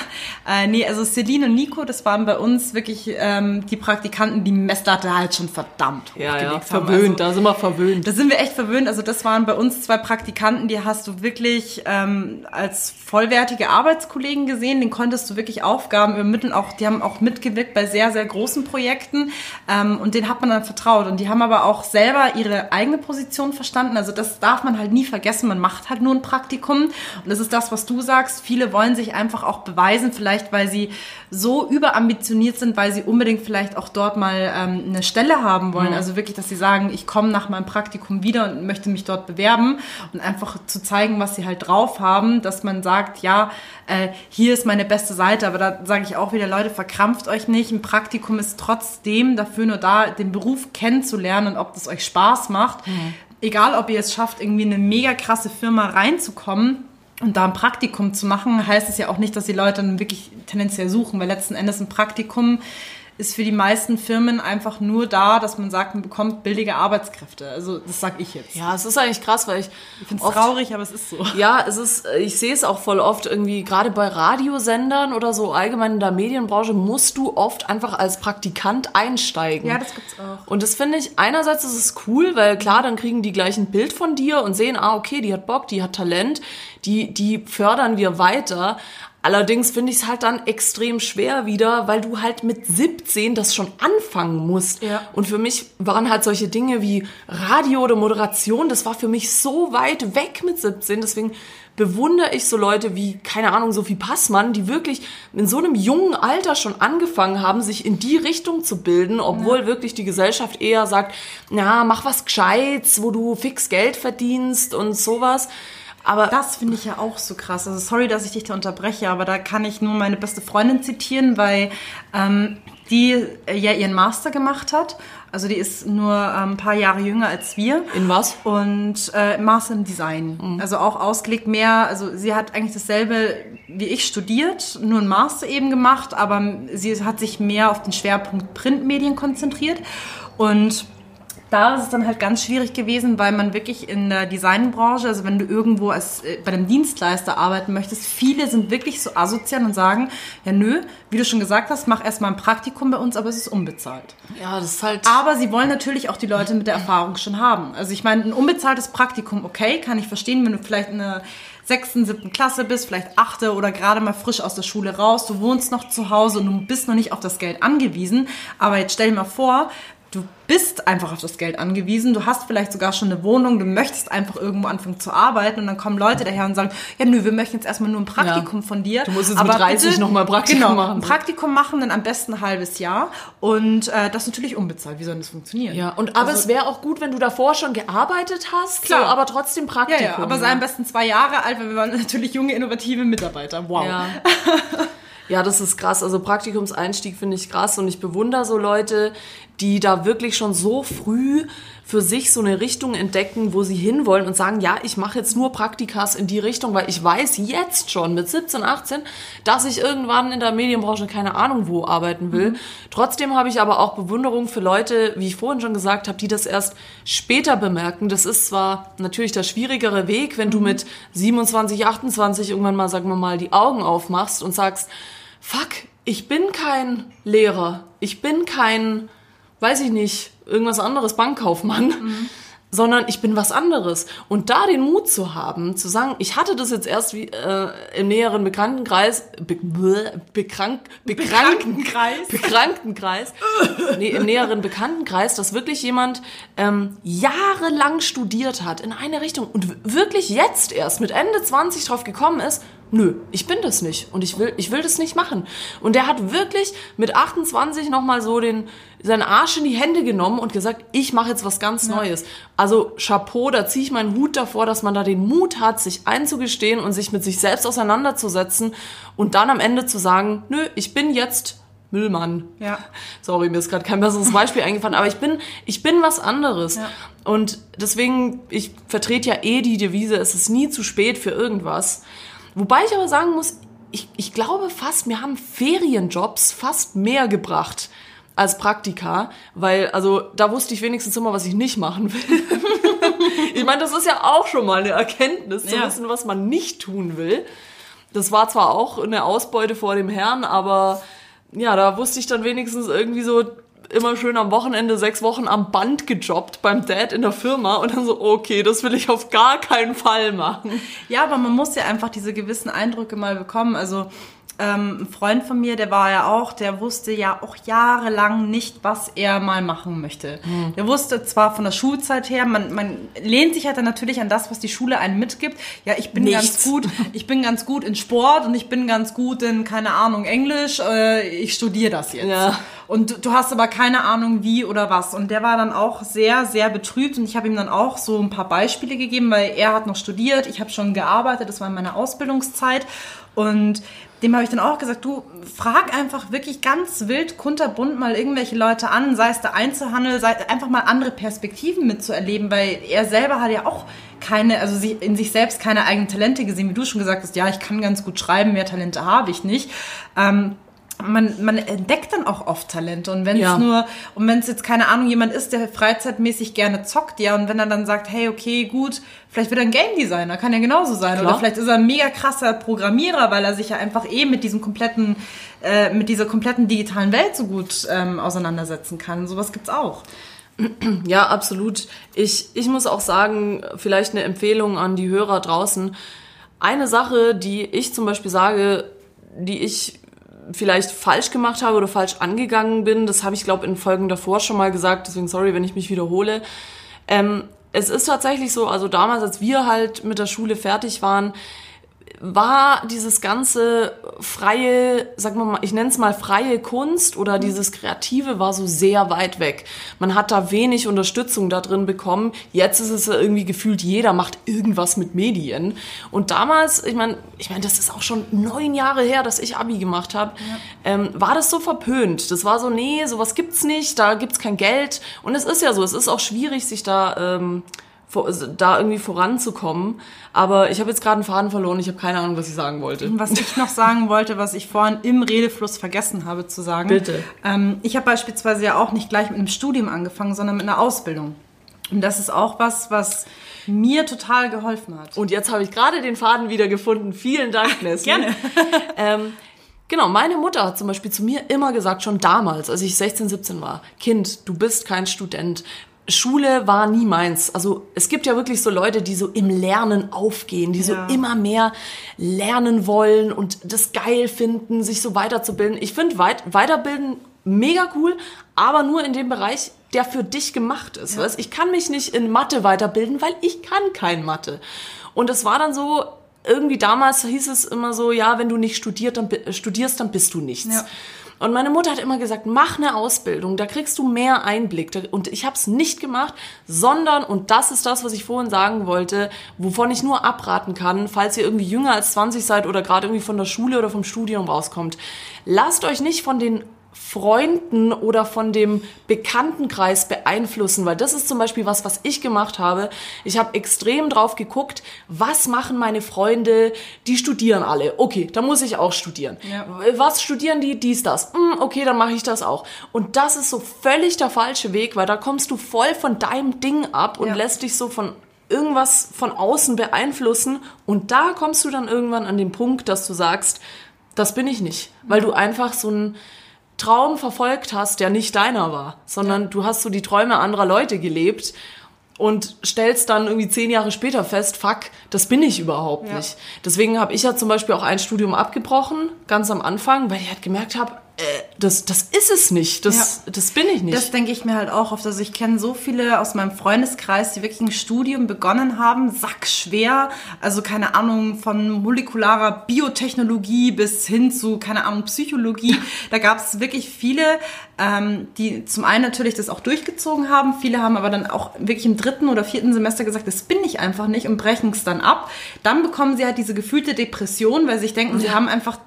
Äh, nee, also Celine und Nico, das waren bei uns wirklich ähm, die Praktikanten, die Messlatte halt schon verdammt Ja, hochgelegt ja, haben. verwöhnt, Also, da sind wir verwöhnt. da sind wir echt verwöhnt. Also das waren bei uns zwei Praktikanten, die hast du wirklich ähm, als vollwertige Arbeitskollegen gesehen. Den konntest du wirklich Aufgaben übermitteln. Auch die haben auch mitgewirkt bei sehr sehr großen Projekten ähm, und denen hat man dann vertraut. Und die haben aber auch selber ihre eigene Position verstanden. Also das darf man halt nie vergessen. Man macht halt nur ein Praktikum und das ist das, was du sagst. Viele wollen sich einfach auch beweisen, vielleicht weil sie so überambitioniert sind, weil sie unbedingt vielleicht auch dort mal ähm, eine Stelle haben wollen. Also wirklich, dass sie sagen, ich komme nach meinem Praktikum wieder und möchte mich dort bewerben und einfach zu zeigen, was sie halt drauf haben, dass man sagt, ja, äh, hier ist meine beste Seite. Aber da sage ich auch wieder, Leute, verkrampft euch nicht. Ein Praktikum ist trotzdem dafür nur da, den Beruf kennenzulernen und ob das euch Spaß macht. Egal, ob ihr es schafft, irgendwie in eine mega krasse Firma reinzukommen und da ein Praktikum zu machen, heißt es ja auch nicht, dass die Leute dann wirklich tendenziell suchen, weil letzten Endes ein Praktikum ist für die meisten Firmen einfach nur da, dass man sagt, man bekommt billige Arbeitskräfte. Also das sag ich jetzt. Ja, es ist eigentlich krass, weil ich, Ich finde es traurig, aber es ist so. Ja, es ist, ich sehe es auch voll oft irgendwie, gerade bei Radiosendern oder so allgemein in der Medienbranche, musst du oft einfach als Praktikant einsteigen. Ja, das gibt's auch. Und das finde ich, einerseits ist es cool, weil klar, dann kriegen die gleich ein Bild von dir und sehen, ah, okay, die hat Bock, die hat Talent, die, die fördern wir weiter. Allerdings finde ich es halt dann extrem schwer wieder, weil du halt mit 17 das schon anfangen musst. Ja. Und für mich waren halt solche Dinge wie Radio oder Moderation, das war für mich so weit weg mit 17. Deswegen bewundere ich so Leute wie, keine Ahnung, Sophie Passmann, die wirklich in so einem jungen Alter schon angefangen haben, sich in die Richtung zu bilden, obwohl wirklich die Gesellschaft eher sagt, na, mach was Gescheites, wo du fix Geld verdienst und sowas. Aber Das finde ich ja auch so krass. Also sorry, dass ich dich da unterbreche, aber da kann ich nur meine beste Freundin zitieren, weil ähm, die äh, ja ihren Master gemacht hat. Also die ist nur ähm, ein paar Jahre jünger als wir. In was? Und äh, Master im Design. Also auch ausgelegt mehr, also sie hat eigentlich dasselbe wie ich studiert, nur einen Master eben gemacht, aber sie hat sich mehr auf den Schwerpunkt Printmedien konzentriert. Und da ist es dann halt ganz schwierig gewesen, weil man wirklich in der Designbranche, also wenn du irgendwo als, äh, bei einem Dienstleister arbeiten möchtest, viele sind wirklich so asozial und sagen, ja nö, wie du schon gesagt hast, mach erstmal ein Praktikum bei uns, aber es ist unbezahlt. ja, das ist halt. Aber sie wollen natürlich auch die Leute mit der Erfahrung schon haben. Also ich meine, ein unbezahltes Praktikum, okay, kann ich verstehen, wenn du vielleicht in der sechsten, siebten Klasse bist, vielleicht achte oder gerade mal frisch aus der Schule raus, du wohnst noch zu Hause und du bist noch nicht auf das Geld angewiesen. Aber jetzt stell dir mal vor, du bist einfach auf das Geld angewiesen, du hast vielleicht sogar schon eine Wohnung, du möchtest einfach irgendwo anfangen zu arbeiten und dann kommen Leute daher und sagen, ja nö, wir möchten jetzt erstmal nur ein Praktikum Ja. von dir. Du musst jetzt mit 30 noch mal Praktikum genau, machen. Ein Praktikum machen, dann am besten ein halbes Jahr und äh, das natürlich unbezahlt. Wie soll das funktionieren? ja, und aber Also- es wäre auch gut, wenn du davor schon gearbeitet hast, Klar. so, aber trotzdem Ja, Praktikum. ja, aber sei am besten zwei Jahre alt, weil wir waren *laughs* natürlich junge, innovative Mitarbeiter. Wow. Ja. *laughs* ja, das ist krass. Also Praktikumseinstieg finde ich krass und ich bewundere so Leute, die da wirklich schon so früh für sich so eine Richtung entdecken, wo sie hinwollen und sagen, ja, ich mache jetzt nur Praktikas in die Richtung, weil ich weiß jetzt schon mit 17, 18, dass ich irgendwann in der Medienbranche keine Ahnung wo arbeiten will. Trotzdem habe ich aber auch Bewunderung für Leute, wie ich vorhin schon gesagt habe, die das erst später bemerken. Das ist zwar natürlich der schwierigere Weg, wenn du mit 27, 28 irgendwann mal, sagen wir mal, die Augen aufmachst und sagst, fuck, ich bin kein Lehrer, ich bin kein, weiß ich nicht, irgendwas anderes, Bankkaufmann, sondern ich bin was anderes. Und da den Mut zu haben, zu sagen, ich hatte das jetzt erst wie, äh, im näheren Bekanntenkreis, be, bäh, bekrank, bekranken, Bekanntenkreis. Bekrankenkreis, nee, im näheren Bekanntenkreis, dass wirklich jemand ähm, jahrelang studiert hat in eine Richtung und wirklich jetzt erst mit Ende 20 drauf gekommen ist, nö, ich bin das nicht und ich will, ich will das nicht machen. Und der hat wirklich mit 28 nochmal so den, seinen Arsch in die Hände genommen und gesagt, ich mache jetzt was ganz Neues. Also Chapeau, da ziehe ich meinen Hut davor, dass man da den Mut hat, sich einzugestehen und sich mit sich selbst auseinanderzusetzen und dann am Ende zu sagen, nö, ich bin jetzt Müllmann. Ja. *laughs* Sorry, mir ist gerade kein besseres Beispiel eingefallen, aber ich bin, ich bin was anderes. Ja. Und deswegen, ich vertrete ja eh die Devise, es ist nie zu spät für irgendwas. Wobei ich aber sagen muss, ich, ich glaube fast, mir haben Ferienjobs fast mehr gebracht als Praktika, weil, also, da wusste ich wenigstens immer, was ich nicht machen will. *laughs* ich meine, das ist ja auch schon mal eine Erkenntnis, zu Ja. wissen, was man nicht tun will. Das war zwar auch eine Ausbeute vor dem Herrn, aber ja, da wusste ich dann wenigstens irgendwie so immer schön am Wochenende sechs Wochen am Band gejobbt beim Dad in der Firma und dann so, okay, das will ich auf gar keinen Fall machen. Ja, aber man muss ja einfach diese gewissen Eindrücke mal bekommen. Also ähm, ein Freund von mir, der war ja auch, der wusste ja auch jahrelang nicht, was er mal machen möchte. Der wusste zwar von der Schulzeit her, man, man lehnt sich halt dann natürlich an das, was die Schule einem mitgibt. Ja, ich bin Nichts. ganz gut, ich bin ganz gut in Sport und ich bin ganz gut in, keine Ahnung, Englisch, äh, ich studiere das jetzt. Ja. Und du- du hast aber keine Ahnung wie oder was. Und der war dann auch sehr, sehr betrübt und ich habe ihm dann auch so ein paar Beispiele gegeben, weil er hat noch studiert, ich habe schon gearbeitet, das war in meiner Ausbildungszeit. Und dem habe ich dann auch gesagt, du frag einfach wirklich ganz wild, kunterbunt mal irgendwelche Leute an, sei es der Einzelhandel, sei einfach mal andere Perspektiven mitzuerleben, weil er selber hat ja auch keine, also in sich selbst keine eigenen Talente gesehen, wie du schon gesagt hast, ja, ich kann ganz gut schreiben, mehr Talente habe ich nicht. Ähm, man, man entdeckt dann auch oft Talente und wenn es Ja. nur und wenn es jetzt keine Ahnung jemand ist, der freizeitmäßig gerne zockt, ja und wenn er dann sagt, hey okay gut, vielleicht wird er ein Game Designer, kann ja genauso sein Klar. oder vielleicht ist er ein mega krasser Programmierer, weil er sich ja einfach eh mit diesem kompletten äh, mit dieser kompletten digitalen Welt so gut ähm, auseinandersetzen kann. Sowas gibt's auch. *clears throat* Ja, absolut. Ich, ich muss auch sagen, vielleicht eine Empfehlung an die Hörer draußen. Eine Sache, die ich zum Beispiel sage, die ich vielleicht falsch gemacht habe oder falsch angegangen bin, das habe ich glaube in Folgen davor schon mal gesagt, deswegen sorry, wenn ich mich wiederhole. Ähm, es ist tatsächlich so, also damals, als wir halt mit der Schule fertig waren, war dieses ganze freie, sagen wir mal, ich nenne es mal freie Kunst oder dieses Kreative war so sehr weit weg. Man hat da wenig Unterstützung da drin bekommen. Jetzt ist es ja irgendwie gefühlt, jeder macht irgendwas mit Medien. Und damals, ich meine, ich meine, das ist auch schon neun Jahre her, dass ich Abi gemacht habe, ja. ähm, war das so verpönt. Das war so, nee, sowas gibt's nicht, da gibt's kein Geld. Und es ist ja so, es ist auch schwierig, sich da ähm, da irgendwie voranzukommen. Aber ich habe jetzt gerade einen Faden verloren. Ich habe keine Ahnung, was ich sagen wollte. Was ich noch sagen wollte, was ich vorhin im Redefluss vergessen habe zu sagen. Bitte. Ähm, ich habe beispielsweise ja auch nicht gleich mit einem Studium angefangen, sondern mit einer Ausbildung. Und das ist auch was, was mir total geholfen hat. Und jetzt habe ich gerade den Faden wieder gefunden. Vielen Dank, *laughs* Nessie. Gerne. *laughs* ähm, Genau, meine Mutter hat zum Beispiel zu mir immer gesagt, schon damals, als ich 16, 17 war, Kind, du bist kein Student. Schule war nie meins. Also es gibt ja wirklich so Leute, die so im Lernen aufgehen, die ja. so immer mehr lernen wollen und das geil finden, sich so weiterzubilden. Ich finde weit Weiterbilden mega cool, aber nur in dem Bereich, der für dich gemacht ist. Ja. Weißt? Ich kann mich nicht in Mathe weiterbilden, weil ich kann kein Mathe. Und es war dann so, irgendwie damals hieß es immer so, ja, wenn du nicht studiert, dann, studierst, dann bist du nichts. Ja. Und meine Mutter hat immer gesagt, mach eine Ausbildung, da kriegst du mehr Einblick. Und ich habe es nicht gemacht, sondern, und das ist das, was ich vorhin sagen wollte, wovon ich nur abraten kann, falls ihr irgendwie jünger als 20 seid oder gerade irgendwie von der Schule oder vom Studium rauskommt. Lasst euch nicht von den Freunden oder von dem Bekanntenkreis beeinflussen, weil das ist zum Beispiel was, was ich gemacht habe. Ich habe extrem drauf geguckt, was machen meine Freunde, die studieren alle. Okay, da muss ich auch studieren. Ja. Was studieren die? Dies, das. Hm, okay, dann mache ich das auch. Und das ist so völlig der falsche Weg, weil da kommst du voll von deinem Ding ab und ja. lässt dich so von irgendwas von außen beeinflussen. Und da kommst du dann irgendwann an den Punkt, dass du sagst, das bin ich nicht, weil du einfach so ein Traum verfolgt hast, der nicht deiner war, sondern ja. du hast so die Träume anderer Leute gelebt und stellst dann irgendwie zehn Jahre später fest, fuck, das bin ich überhaupt ja. nicht. Deswegen habe ich ja zum Beispiel auch ein Studium abgebrochen, ganz am Anfang, weil ich halt gemerkt habe, das, das ist es nicht. Das, ja. das bin ich nicht. Das denke ich mir halt auch oft. Also ich kenne so viele aus meinem Freundeskreis, die wirklich ein Studium begonnen haben, sackschwer. Also keine Ahnung, von molekularer Biotechnologie bis hin zu, keine Ahnung, Psychologie. *laughs* Da gab es wirklich viele, ähm, die zum einen natürlich das auch durchgezogen haben. Viele haben aber dann auch wirklich im dritten oder vierten Semester gesagt, das bin ich einfach nicht und brechen es dann ab. Dann bekommen sie halt diese gefühlte Depression, weil sie sich denken, ja. sie haben einfach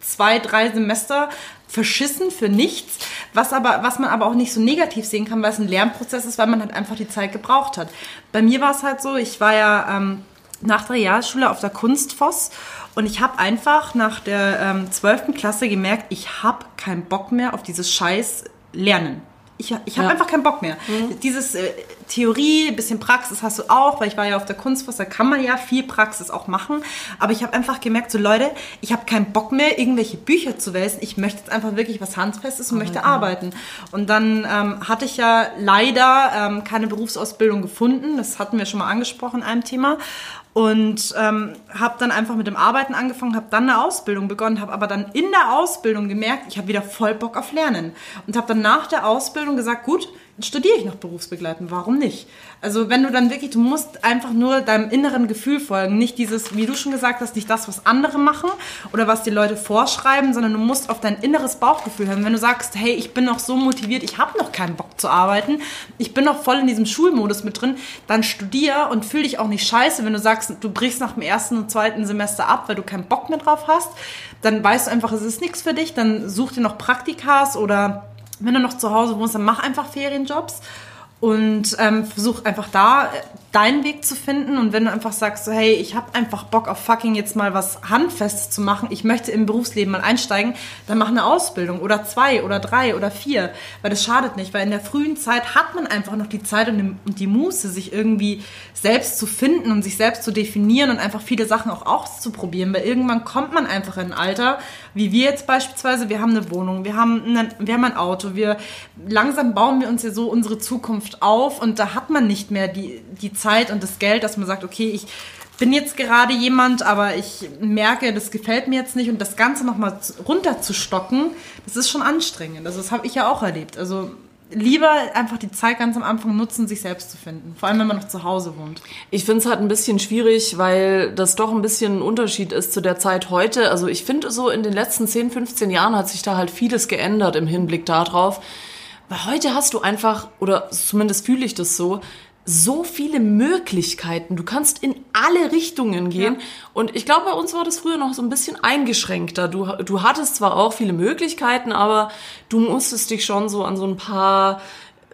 zwei, drei Semester verschissen für nichts, was aber, was man aber auch nicht so negativ sehen kann, weil es ein Lernprozess ist, weil man halt einfach die Zeit gebraucht hat. Bei mir war es halt so, ich war ja ähm, nach der Realschule auf der Kunstfoss und ich habe einfach nach der ähm, 12. Klasse gemerkt, ich habe keinen Bock mehr auf dieses scheiß Lernen ich, ich habe ja. einfach keinen Bock mehr. Mhm. Dieses äh, Theorie, bisschen Praxis hast du auch, weil ich war ja auf der Kunstfoss, da kann man ja viel Praxis auch machen. Aber ich habe einfach gemerkt, so Leute, ich habe keinen Bock mehr, irgendwelche Bücher zu wälzen. Ich möchte jetzt einfach wirklich was Handfestes und mhm. möchte arbeiten. Und dann ähm, hatte ich ja leider ähm, keine Berufsausbildung gefunden. Das hatten wir schon mal angesprochen in einem Thema und ähm, habe dann einfach mit dem Arbeiten angefangen, habe dann eine Ausbildung begonnen, habe aber dann in der Ausbildung gemerkt, ich habe wieder voll Bock auf Lernen. Und habe dann nach der Ausbildung gesagt, gut, studiere ich noch berufsbegleitend, warum nicht? Also wenn du dann wirklich, du musst einfach nur deinem inneren Gefühl folgen, nicht dieses, wie du schon gesagt hast, nicht das, was andere machen oder was die Leute vorschreiben, sondern du musst auf dein inneres Bauchgefühl hören. Wenn du sagst, hey, ich bin noch so motiviert, ich habe noch keinen Bock zu arbeiten, ich bin noch voll in diesem Schulmodus mit drin, dann studier und fühl dich auch nicht scheiße, wenn du sagst, du brichst nach dem ersten und zweiten Semester ab, weil du keinen Bock mehr drauf hast, dann weißt du einfach, es ist nichts für dich, dann such dir noch Praktikas oder wenn du noch zu Hause wohnst, dann mach einfach Ferienjobs und ähm, versuch einfach da deinen Weg zu finden. Und wenn du einfach sagst, so, hey, ich habe einfach Bock auf fucking jetzt mal was Handfestes zu machen, ich möchte im Berufsleben mal einsteigen, dann mach eine Ausbildung oder zwei oder drei oder vier, weil das schadet nicht, weil in der frühen Zeit hat man einfach noch die Zeit und die Muße, sich irgendwie selbst zu finden und sich selbst zu definieren und einfach viele Sachen auch auszuprobieren, weil irgendwann kommt man einfach in ein Alter, wie wir jetzt beispielsweise, wir haben eine Wohnung, wir haben, eine, wir haben ein Auto, wir langsam bauen wir uns ja so unsere Zukunft auf und da hat man nicht mehr die, die Zeit und das Geld, dass man sagt, okay, ich bin jetzt gerade jemand, aber ich merke, das gefällt mir jetzt nicht und das Ganze nochmal runterzustocken, das ist schon anstrengend. Also das habe ich ja auch erlebt. Also lieber einfach die Zeit ganz am Anfang nutzen, sich selbst zu finden. Vor allem, wenn man noch zu Hause wohnt. Ich finde es halt ein bisschen schwierig, weil das doch ein bisschen ein Unterschied ist zu der Zeit heute. Also ich finde so in den letzten 10, 15 Jahren hat sich da halt vieles geändert im Hinblick darauf. Weil heute hast du einfach, oder zumindest fühle ich das so, so viele Möglichkeiten. Du kannst in alle Richtungen gehen. Ja. Und ich glaube, bei uns war das früher noch so ein bisschen eingeschränkter. Du, du hattest zwar auch viele Möglichkeiten, aber du musstest dich schon so an so ein paar,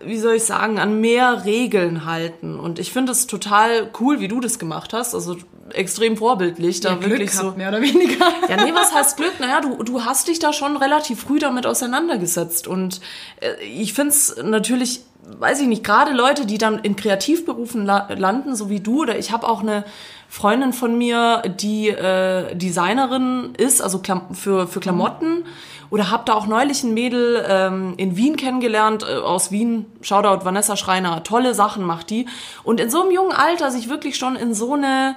wie soll ich sagen, an mehr Regeln halten. Und ich finde es total cool, wie du das gemacht hast. Also extrem vorbildlich, da ja, wirklich Glück so. mehr oder weniger. Ja, nee, was heißt Glück? Naja, du, du hast dich da schon relativ früh damit auseinandergesetzt. Und äh, ich finde es natürlich weiß ich nicht, gerade Leute, die dann in Kreativberufen la landen, so wie du, oder ich habe auch eine Freundin von mir, die äh, Designerin ist, also Klam für, für Klamotten. Oder habe da auch neulich ein Mädel ähm, in Wien kennengelernt, äh, aus Wien, Shoutout Vanessa Schreiner, tolle Sachen macht die. Und in so einem jungen Alter sich wirklich schon in so eine,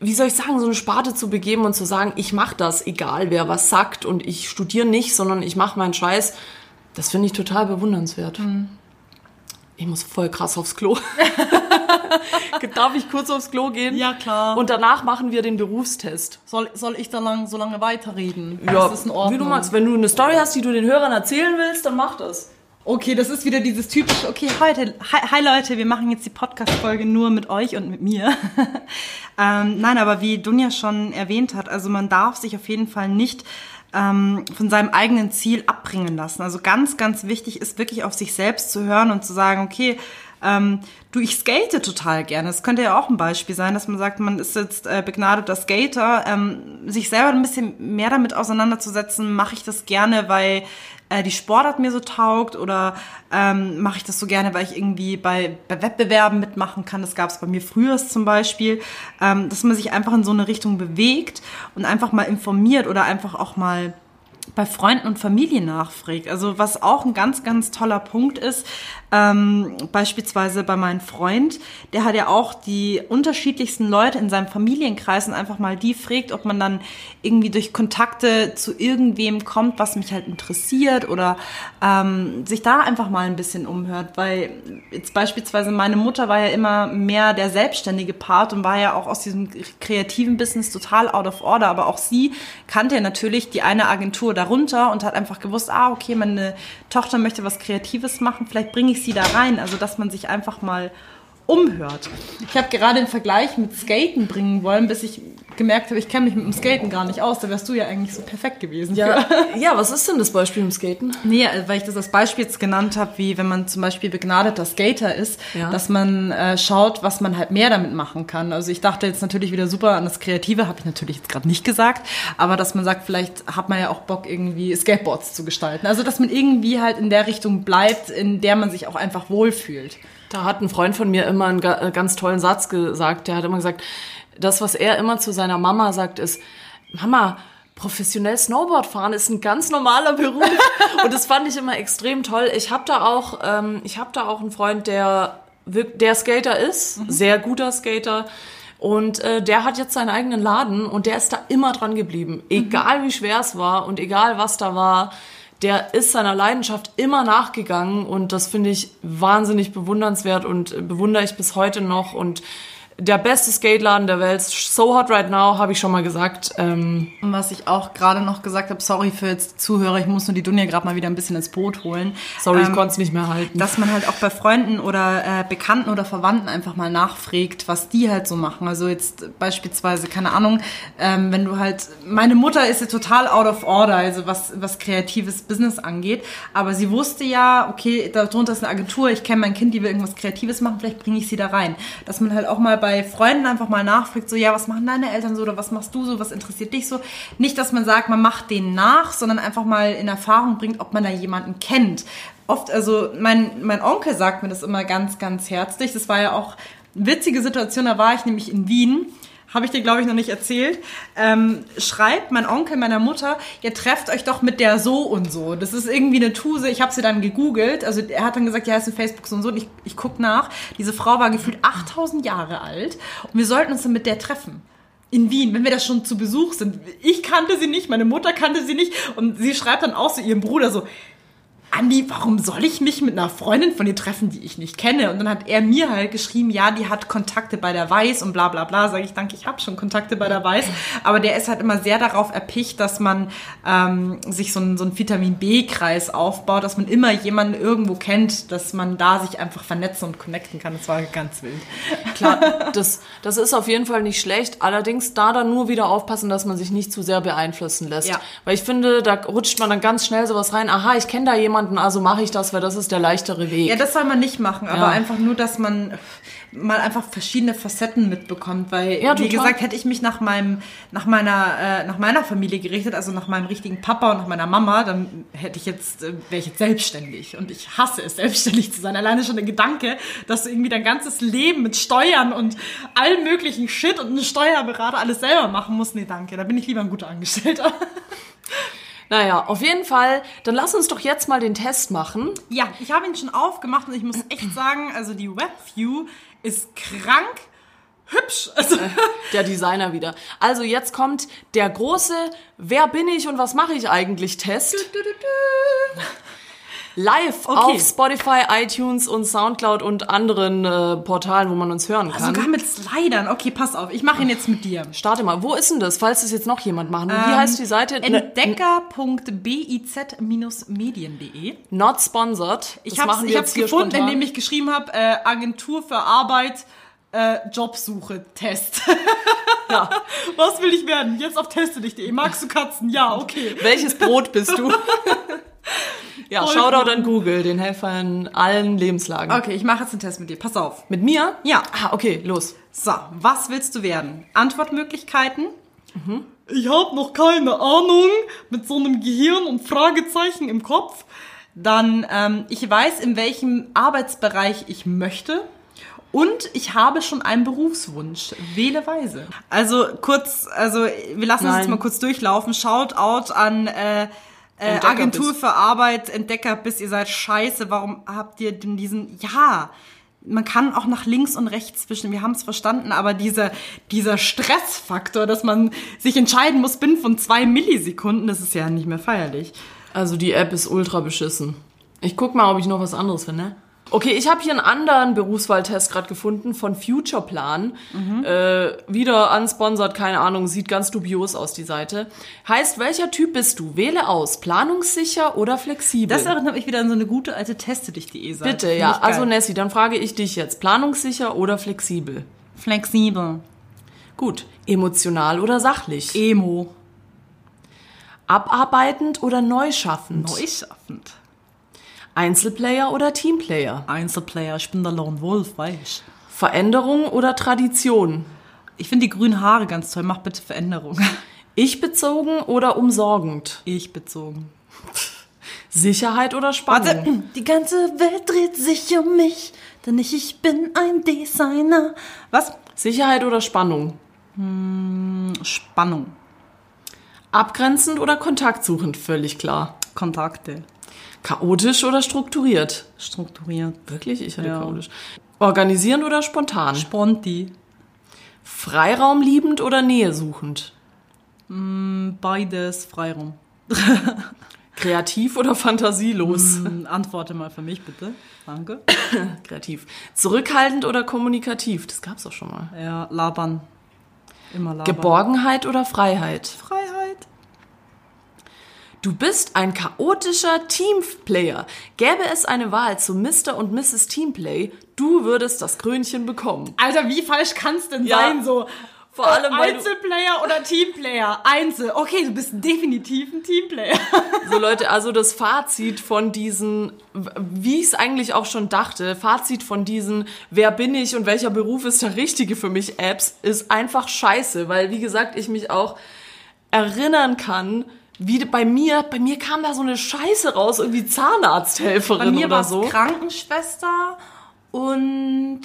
wie soll ich sagen, so eine Sparte zu begeben und zu sagen, ich mache das, egal wer was sagt und ich studiere nicht, sondern ich mache meinen Scheiß, das finde ich total bewundernswert. Mhm. Ich muss voll krass aufs Klo. *laughs* Darf ich kurz aufs Klo gehen? Ja, klar. Und danach machen wir den Berufstest. Soll, soll ich dann lang, so lange weiterreden? Ja, das ist in Ordnung. wie du magst. Wenn du eine Story hast, die du den Hörern erzählen willst, dann mach das. Okay, das ist wieder dieses typische, okay, heute, hi, hi Leute, wir machen jetzt die Podcast-Folge nur mit euch und mit mir. *laughs* ähm, nein, aber wie Dunja schon erwähnt hat, also man darf sich auf jeden Fall nicht ähm, von seinem eigenen Ziel abbringen lassen. Also ganz, ganz wichtig ist wirklich auf sich selbst zu hören und zu sagen, okay, ähm, du, ich skate total gerne. Das könnte ja auch ein Beispiel sein, dass man sagt, man ist jetzt äh, begnadeter Skater, ähm, sich selber ein bisschen mehr damit auseinanderzusetzen, mache ich das gerne, weil äh, die Sportart mir so taugt oder ähm, mache ich das so gerne, weil ich irgendwie bei, bei Wettbewerben mitmachen kann. Das gab es bei mir früher zum Beispiel, ähm, dass man sich einfach in so eine Richtung bewegt und einfach mal informiert oder einfach auch mal bei Freunden und Familie nachfragt. Also was auch ein ganz, ganz toller Punkt ist, ähm, beispielsweise bei meinem Freund, der hat ja auch die unterschiedlichsten Leute in seinem Familienkreis und einfach mal die fragt, ob man dann irgendwie durch Kontakte zu irgendwem kommt, was mich halt interessiert oder ähm, sich da einfach mal ein bisschen umhört, weil jetzt beispielsweise meine Mutter war ja immer mehr der selbstständige Part und war ja auch aus diesem kreativen Business total out of order, aber auch sie kannte ja natürlich die eine Agentur darunter und hat einfach gewusst, ah okay, meine Tochter möchte was Kreatives machen, vielleicht bringe ich sie da rein. Also, dass man sich einfach mal umhört. Ich habe gerade den Vergleich mit Skaten bringen wollen, bis ich gemerkt habe, ich kenne mich mit dem Skaten gar nicht aus. Da wärst du ja eigentlich so perfekt gewesen. Ja, *laughs* ja was ist denn das Beispiel mit Skaten? Nee, weil ich das als Beispiel jetzt genannt habe, wie wenn man zum Beispiel begnadeter Skater ist, ja. dass man äh, schaut, was man halt mehr damit machen kann. Also ich dachte jetzt natürlich wieder super an das Kreative, habe ich natürlich jetzt gerade nicht gesagt, aber dass man sagt, vielleicht hat man ja auch Bock, irgendwie Skateboards zu gestalten. Also dass man irgendwie halt in der Richtung bleibt, in der man sich auch einfach wohlfühlt. Da hat ein Freund von mir immer einen ganz tollen Satz gesagt. Der hat immer gesagt, das, was er immer zu seiner Mama sagt, ist, Mama, professionell Snowboard fahren ist ein ganz normaler Beruf. *laughs* und das fand ich immer extrem toll. Ich habe da auch, ähm, ich habe da auch einen Freund, der der Skater ist, mhm. sehr guter Skater. Und äh, der hat jetzt seinen eigenen Laden und der ist da immer dran geblieben. Mhm. Egal wie schwer es war und egal was da war, der ist seiner Leidenschaft immer nachgegangen und das finde ich wahnsinnig bewundernswert und bewundere ich bis heute noch und der beste Skateladen der Welt, so hot right now, habe ich schon mal gesagt. Ähm und was ich auch gerade noch gesagt habe, sorry für jetzt Zuhörer, ich muss nur die Dunja gerade mal wieder ein bisschen ins Boot holen. Sorry, ähm, ich konnte es nicht mehr halten. Dass man halt auch bei Freunden oder äh, Bekannten oder Verwandten einfach mal nachfragt, was die halt so machen. Also jetzt beispielsweise, keine Ahnung, ähm, wenn du halt, meine Mutter ist ja total out of order, also was, was kreatives Business angeht, aber sie wusste ja, okay, darunter ist eine Agentur, ich kenne mein Kind, die will irgendwas Kreatives machen, vielleicht bringe ich sie da rein. Dass man halt auch mal bei Freunden einfach mal nachfragt, so, ja, was machen deine Eltern so oder was machst du so, was interessiert dich so? Nicht, dass man sagt, man macht denen nach, sondern einfach mal in Erfahrung bringt, ob man da jemanden kennt. Oft, also mein, mein Onkel sagt mir das immer ganz, ganz herzlich. Das war ja auch eine witzige Situation, da war ich nämlich in Wien habe ich dir, glaube ich, noch nicht erzählt, ähm, schreibt mein Onkel meiner Mutter, ihr trefft euch doch mit der so und so. Das ist irgendwie eine Tuse. Ich habe sie dann gegoogelt. Also er hat dann gesagt, ja, ist in Facebook so und so. Und ich, ich guck nach. Diese Frau war gefühlt 8000 Jahre alt. Und wir sollten uns dann mit der treffen in Wien, wenn wir da schon zu Besuch sind. Ich kannte sie nicht, meine Mutter kannte sie nicht und sie schreibt dann auch zu ihrem Bruder so, Andi, warum soll ich mich mit einer Freundin von dir treffen, die ich nicht kenne? Und dann hat er mir halt geschrieben, ja, die hat Kontakte bei der Weiß und bla bla bla. Sage ich, danke, ich habe schon Kontakte bei der Weiß. Aber der ist halt immer sehr darauf erpicht, dass man ähm, sich so einen, so einen Vitamin B-Kreis aufbaut, dass man immer jemanden irgendwo kennt, dass man da sich einfach vernetzen und connecten kann. Das war ganz wild. Klar, das, das ist auf jeden Fall nicht schlecht. Allerdings da dann nur wieder aufpassen, dass man sich nicht zu sehr beeinflussen lässt. Ja. Weil ich finde, da rutscht man dann ganz schnell sowas rein. Aha, ich kenne da jemanden, also mache ich das, weil das ist der leichtere Weg. Ja, das soll man nicht machen, aber Ja. einfach nur, dass man mal einfach verschiedene Facetten mitbekommt, weil Ja, wie gesagt, hätte ich mich nach meinem nach meiner äh, nach meiner Familie gerichtet, also nach meinem richtigen Papa und nach meiner Mama, dann hätte ich jetzt äh, wäre ich jetzt selbstständig und ich hasse es *laughs* selbstständig zu sein. Alleine schon der Gedanke, dass du irgendwie dein ganzes Leben mit Steuern und allen möglichen Shit und einen Steuerberater alles selber machen musst. Nee, danke, da bin ich lieber ein guter Angestellter. *laughs* Naja, auf jeden Fall, dann lass uns doch jetzt mal den Test machen. Ja, ich habe ihn schon aufgemacht und ich muss echt *clears throat* sagen, also die Webview ist krank hübsch. *laughs* Also, Der Designer wieder. Also jetzt kommt der große Wer bin ich und was mache ich eigentlich Test. Live Okay. auf Spotify, iTunes und Soundcloud und anderen äh, Portalen, wo man uns hören kann. sogar mit Slidern. Okay, pass auf, ich mache ihn jetzt mit dir. Starte mal. Wo ist denn das, falls das jetzt noch jemand machen will? Wie Ähm, heißt die Seite? Ne, Entdecker.biz-medien.de Not sponsored. Ich habe hier gefunden, spontan. indem ich geschrieben habe, äh, Agentur für Arbeit, äh, Jobsuche, Test. Ja. *laughs* Was will ich werden? Jetzt auf teste.de. Magst du Katzen? Ja, okay. Welches Brot bist du? *laughs* ja, Voll Shoutout an Google, den Helfer in allen Lebenslagen. Okay, ich mache jetzt einen Test mit dir. Pass auf. Mit mir? Ja. Ah, okay, los. So, was willst du werden? Antwortmöglichkeiten? Ich habe noch keine Ahnung mit so einem Gehirn und Fragezeichen im Kopf. Dann, ähm, ich weiß, in welchem Arbeitsbereich ich möchte. Und ich habe schon einen Berufswunsch. Wähle weise. Also kurz, also wir lassen Nein. jetzt mal kurz durchlaufen. Shoutout an äh, äh, Agentur für Arbeit, Entdecker bis ihr seid scheiße. Warum habt ihr denn diesen? Ja, man kann auch nach links und rechts zwischen. Wir haben es verstanden, aber dieser dieser Stressfaktor, dass man sich entscheiden muss binnen von zwei Millisekunden, das ist ja nicht mehr feierlich. Also die App ist ultra beschissen. Ich guck mal, ob ich noch was anderes finde. Okay, ich habe hier einen anderen Berufswahltest gerade gefunden von Futureplan. Äh, wieder unsponsert, keine Ahnung, sieht ganz dubios aus die Seite. Heißt, welcher Typ bist du? Wähle aus, planungssicher oder flexibel? Das erinnert mich wieder an so eine gute alte Teste-dich.de Seite. Bitte, Finde ja. Also Nessie, dann frage ich dich jetzt, planungssicher oder flexibel? flexibel. Gut, emotional oder sachlich? Emo. Abarbeitend oder neu schaffend? Einzelplayer oder Teamplayer? Einzelplayer, ich bin der Lone Wolf, weißt Veränderung oder Tradition? Ich finde die grünen Haare ganz toll. Mach bitte Veränderung. *laughs* Ich bezogen oder umsorgend? Ich bezogen. Sicherheit oder Spannung? Warte, *clears throat* die ganze Welt dreht sich um mich, denn ich, ich bin ein Designer. Was? Sicherheit oder Spannung? Spannung. Abgrenzend oder kontaktsuchend? Völlig klar. Kontakte. Chaotisch oder strukturiert? Strukturiert. Wirklich? Ich hatte Ja. chaotisch. Organisierend oder spontan? Sponti. Freiraumliebend oder nähesuchend? Beides Freiraum. *laughs* Kreativ oder fantasielos? Hm, Antworte mal für mich, bitte. Danke. *coughs* Kreativ. Zurückhaltend oder kommunikativ? Das gab's doch schon mal. Ja, labern. Immer labern. Geborgenheit oder Freiheit? Freiheit. Du bist ein chaotischer Teamplayer. Gäbe es eine Wahl zu Mr. und Mrs. Teamplay, du würdest das Krönchen bekommen. Alter, wie falsch kann's denn Ja. sein? So, Vor allem, Einzelplayer oder Teamplayer? Einzel. Okay, du bist definitiv ein Teamplayer. *laughs* So Leute, also das Fazit von diesen, wie ich es eigentlich auch schon dachte, Fazit von diesen, wer bin ich und welcher Beruf ist der richtige für mich Apps, ist einfach scheiße, weil wie gesagt, ich mich auch erinnern kann, wie bei mir, bei mir kam da so eine Scheiße raus, irgendwie Bei Zahnarzthelferin mir oder so. Krankenschwester und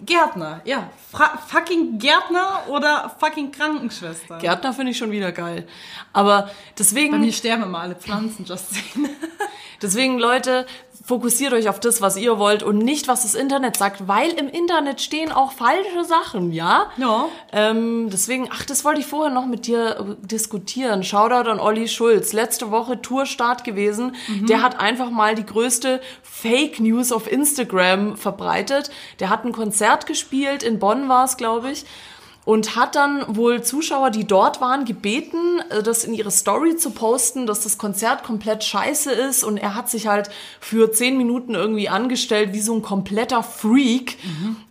Gärtner. Ja, Fra fucking Gärtner oder fucking Krankenschwester. Gärtner finde ich schon wieder geil. Aber deswegen. Bei mir sterben immer alle Pflanzen, just saying. *laughs* Deswegen, Leute, fokussiert euch auf das, was ihr wollt und nicht, was das Internet sagt, weil im Internet stehen auch falsche Sachen, ja? Ja. Ähm, deswegen, ach, das wollte ich vorher noch mit dir äh, diskutieren. Shoutout an Olli Schulz. Letzte Woche Tourstart gewesen. Der hat einfach mal die größte Fake News auf Instagram verbreitet. Der hat ein Konzert gespielt, in Bonn war es, glaube ich. Und hat dann wohl Zuschauer, die dort waren, gebeten, äh, das in ihre Story zu posten, dass das Konzert komplett scheiße ist. Und er hat sich halt für zehn Minuten irgendwie angestellt wie so ein kompletter Freak.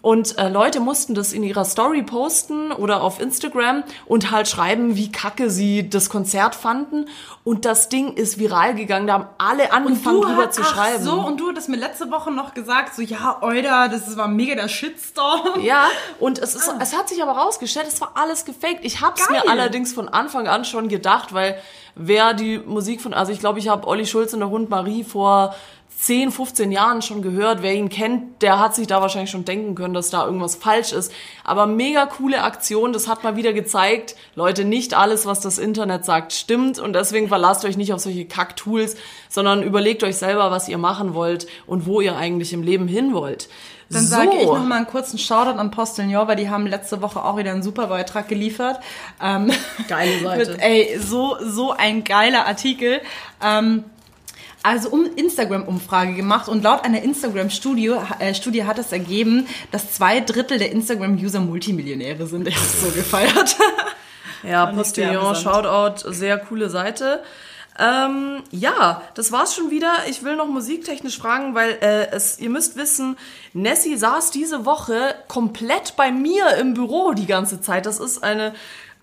Und äh, Leute mussten das in ihrer Story posten oder auf Instagram und halt schreiben, wie kacke sie das Konzert fanden. Und das Ding ist viral gegangen. Da haben alle angefangen drüber hast- zu ach schreiben. so, und du hattest mir letzte Woche noch gesagt, so, ja, Euda, das war mega der Shitstorm. Ja, *laughs* und es, ist, es hat sich aber rausgestellt, es war alles gefaked. Ich habe es mir allerdings von Anfang an schon gedacht, weil wer die Musik von, also ich glaube, ich habe Olli Schulz und der Hund Marie vor 10, 15 Jahren schon gehört. Wer ihn kennt, der hat sich da wahrscheinlich schon denken können, dass da irgendwas falsch ist. Aber mega coole Aktion, das hat mal wieder gezeigt, Leute, nicht alles, was das Internet sagt, stimmt. Und deswegen verlasst euch nicht auf solche Kack-Tools, sondern überlegt euch selber, was ihr machen wollt und wo ihr eigentlich im Leben hin wollt. Dann sage ich noch mal einen kurzen Shoutout an Postillon, weil die haben letzte Woche auch wieder einen super Beitrag geliefert. Ähm, Geile Seite. *laughs* Mit, ey, so, so ein geiler Artikel. Ähm, also um Instagram-Umfrage gemacht und laut einer Instagram-Studie äh, Studie hat es ergeben, dass zwei Drittel der Instagram-User Multimillionäre sind. Ich hab's so gefeiert. Ja, *laughs* Postillon. Shoutout, sehr coole Seite. Ähm, ja, das war's schon wieder. Ich will noch musiktechnisch fragen, weil äh, es, ihr müsst wissen, Nessie saß diese Woche komplett bei mir im Büro die ganze Zeit. Das ist eine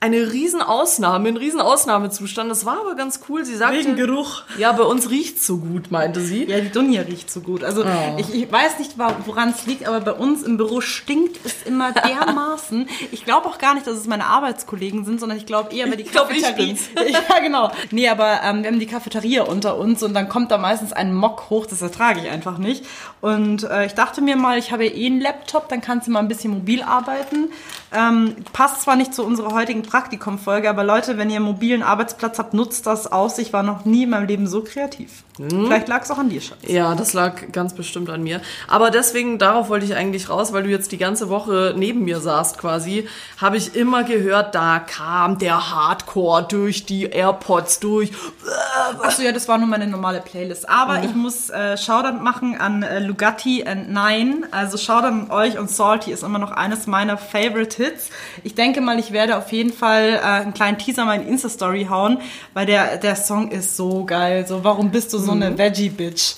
eine Riesenausnahme, ein Riesenausnahmezustand. Das war aber ganz cool. Sie sagte, Wegen Geruch. ja, bei uns riecht's so gut, meinte sie. Ja, die Dunja riecht so gut. Also Oh. ich, ich weiß nicht, woran es liegt, aber bei uns im Büro stinkt es immer *laughs* dermaßen. Ich glaube auch gar nicht, dass es meine Arbeitskollegen sind, sondern ich glaube eher, weil die Ich glaub, ich Cafeteria- bin's. *laughs* ja, genau. Nee, aber ähm, wir haben die Cafeteria unter uns und dann kommt da meistens ein Mock hoch, das ertrage ich einfach nicht. Und äh, ich dachte mir mal, ich habe eh einen Laptop, dann kannst du mal ein bisschen mobil arbeiten. Ähm, passt zwar nicht zu unserer heutigen Praktikumfolge, aber Leute, wenn ihr einen mobilen Arbeitsplatz habt, nutzt das aus. Ich war noch nie in meinem Leben so kreativ. Hm? Vielleicht lag es auch an dir, Schatz. Ja, das lag ganz bestimmt an mir. Aber deswegen, darauf wollte ich eigentlich raus, weil du jetzt die ganze Woche neben mir saßt quasi, habe ich immer gehört, da kam der Hardcore durch die AirPods durch. Achso, ja, das war nur meine normale Playlist. Aber ich muss äh, Shoutout machen an äh, Lugatti and Nine. Also Shoutout an euch und Salty ist immer noch eines meiner Favorite Hits. Ich denke mal, ich werde auf jeden Fall äh, einen kleinen Teaser mal in die Insta-Story hauen, weil der, der Song ist so geil. So, warum bist du so eine Veggie-Bitch?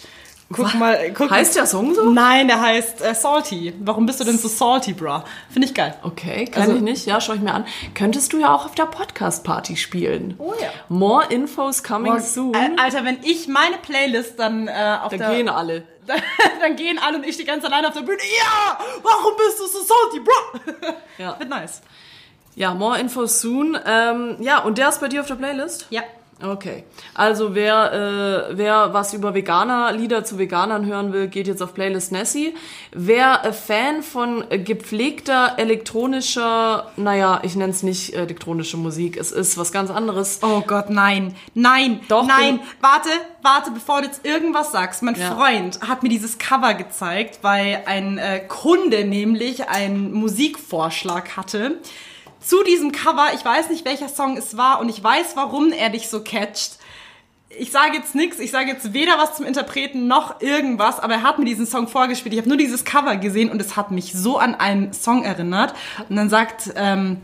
Guck mal, guck Heißt der Song so? Nein, der heißt äh, Salty. Warum bist du denn so salty, bra? Finde ich geil. Okay, kann Also- ich nicht. Ja, schau ich mir an. Könntest du ja auch auf der Podcast-Party spielen. Oh ja. More infos coming soon. Äh, Alter, wenn ich meine Playlist dann äh, auf da der... gehen alle. *laughs* dann gehen alle und ich die ganze alleine auf der Bühne. Ja, warum bist du so salty, bro? Ja. *laughs* Wird nice. Ja, more infos soon. Ähm, ja, und der ist bei dir auf der Playlist? Ja. Okay. Also wer, äh, wer was über Veganer, Lieder zu Veganern hören will, geht jetzt auf Playlist Nessie. Wer äh, Fan von äh, gepflegter elektronischer, naja, ich nenne es nicht äh, elektronische Musik, es ist was ganz anderes. Oh Gott, nein. Nein. Doch, Nein. Warte, warte, bevor du jetzt irgendwas sagst. Mein Ja. Freund hat mir dieses Cover gezeigt, weil ein äh, Kunde nämlich einen Musikvorschlag hatte. Zu diesem Cover, ich weiß nicht, welcher Song es war und ich weiß, warum er dich so catcht. Ich sage jetzt nichts, ich sage jetzt weder was zum Interpreten noch irgendwas, aber er hat mir diesen Song vorgespielt. Ich habe nur dieses Cover gesehen und es hat mich so an einen Song erinnert. Und dann sagt ähm,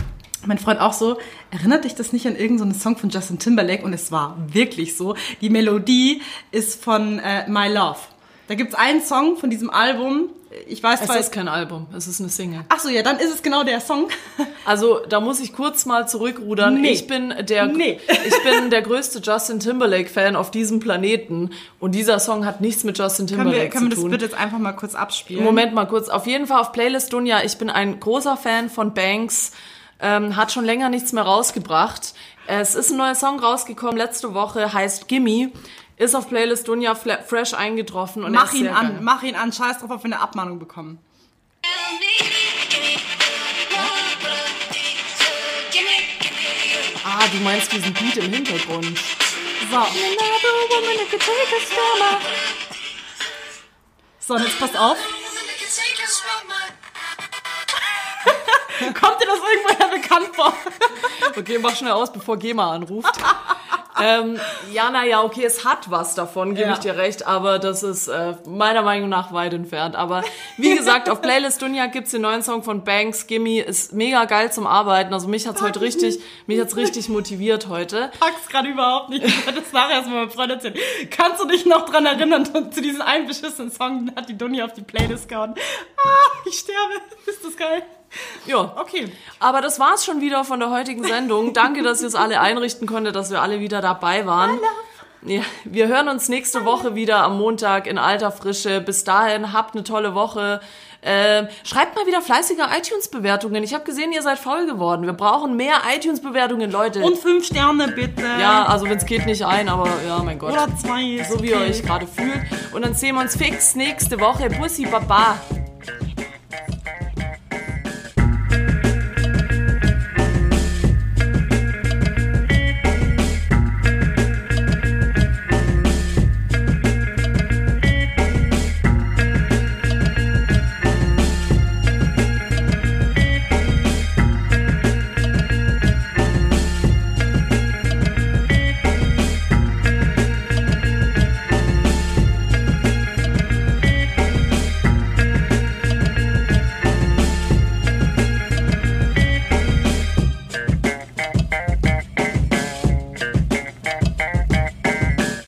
mein Freund auch so, erinnert dich das nicht an irgendeinen Song von Justin Timberlake? Und es war wirklich so. Die Melodie ist von äh, My Love. Da gibt's einen Song von diesem Album. Ich weiß Es zwar... ist kein Album, es ist eine Single. Ach so, ja, dann ist es genau der Song. *laughs* Also da muss ich kurz mal zurückrudern. Nee. Ich bin der Nee. *laughs* ich bin der größte Justin Timberlake Fan auf diesem Planeten und dieser Song hat nichts mit Justin Können Timberlake wir, können wir zu das tun. bitte jetzt einfach mal kurz abspielen? Moment mal kurz. Auf jeden Fall auf Playlist Dunja. Ich bin ein großer Fan von Banks. Ähm, hat schon länger nichts mehr rausgebracht. Es ist ein neuer Song rausgekommen letzte Woche, heißt Gimme. Ist auf Playlist Dunja fresh eingetroffen und Mach ihn an, geil. mach ihn an. Scheiß drauf, ob wir eine Abmahnung bekommen. Ah, du meinst diesen Beat im Hintergrund. So. So, und jetzt passt auf. *laughs* Kommt dir das irgendwoher bekannt vor? Okay, mach schnell aus, bevor GEMA anruft. *laughs* ähm, ja, naja, okay, es hat was davon, gebe Ja. ich dir recht, aber das ist äh, meiner Meinung nach weit entfernt. Aber wie gesagt, auf Playlist Dunja gibt's den neuen Song von Banks, Gimme, ist mega geil zum Arbeiten. Also mich hat's heute richtig, mich hat's richtig motiviert heute. pack's gerade überhaupt nicht. Ich werde das nachher erstmal meinem Freund erzählen. Kannst du dich noch dran erinnern, zu diesem einen beschissenen Song, den hat die Dunja auf die Playlist gehauen. Ah, ich sterbe. Ist das geil? Ja, Okay. Aber das war's schon wieder von der heutigen Sendung. Danke, dass ihr es alle einrichten konntet, dass wir alle wieder dabei waren. Ja, wir hören uns nächste Woche wieder am Montag in alter Frische. Bis dahin, habt eine tolle Woche. Ähm, schreibt mal wieder fleißige iTunes-Bewertungen. Ich habe gesehen, ihr seid faul geworden. Wir brauchen mehr iTunes-Bewertungen, Leute. Und fünf Sterne bitte. ja, also wenn es geht, nicht ein, aber ja, mein Gott. Oder zwei. ist so wie ihr euch gerade fühlt. Und dann sehen wir uns fix nächste Woche. Bussi, Baba.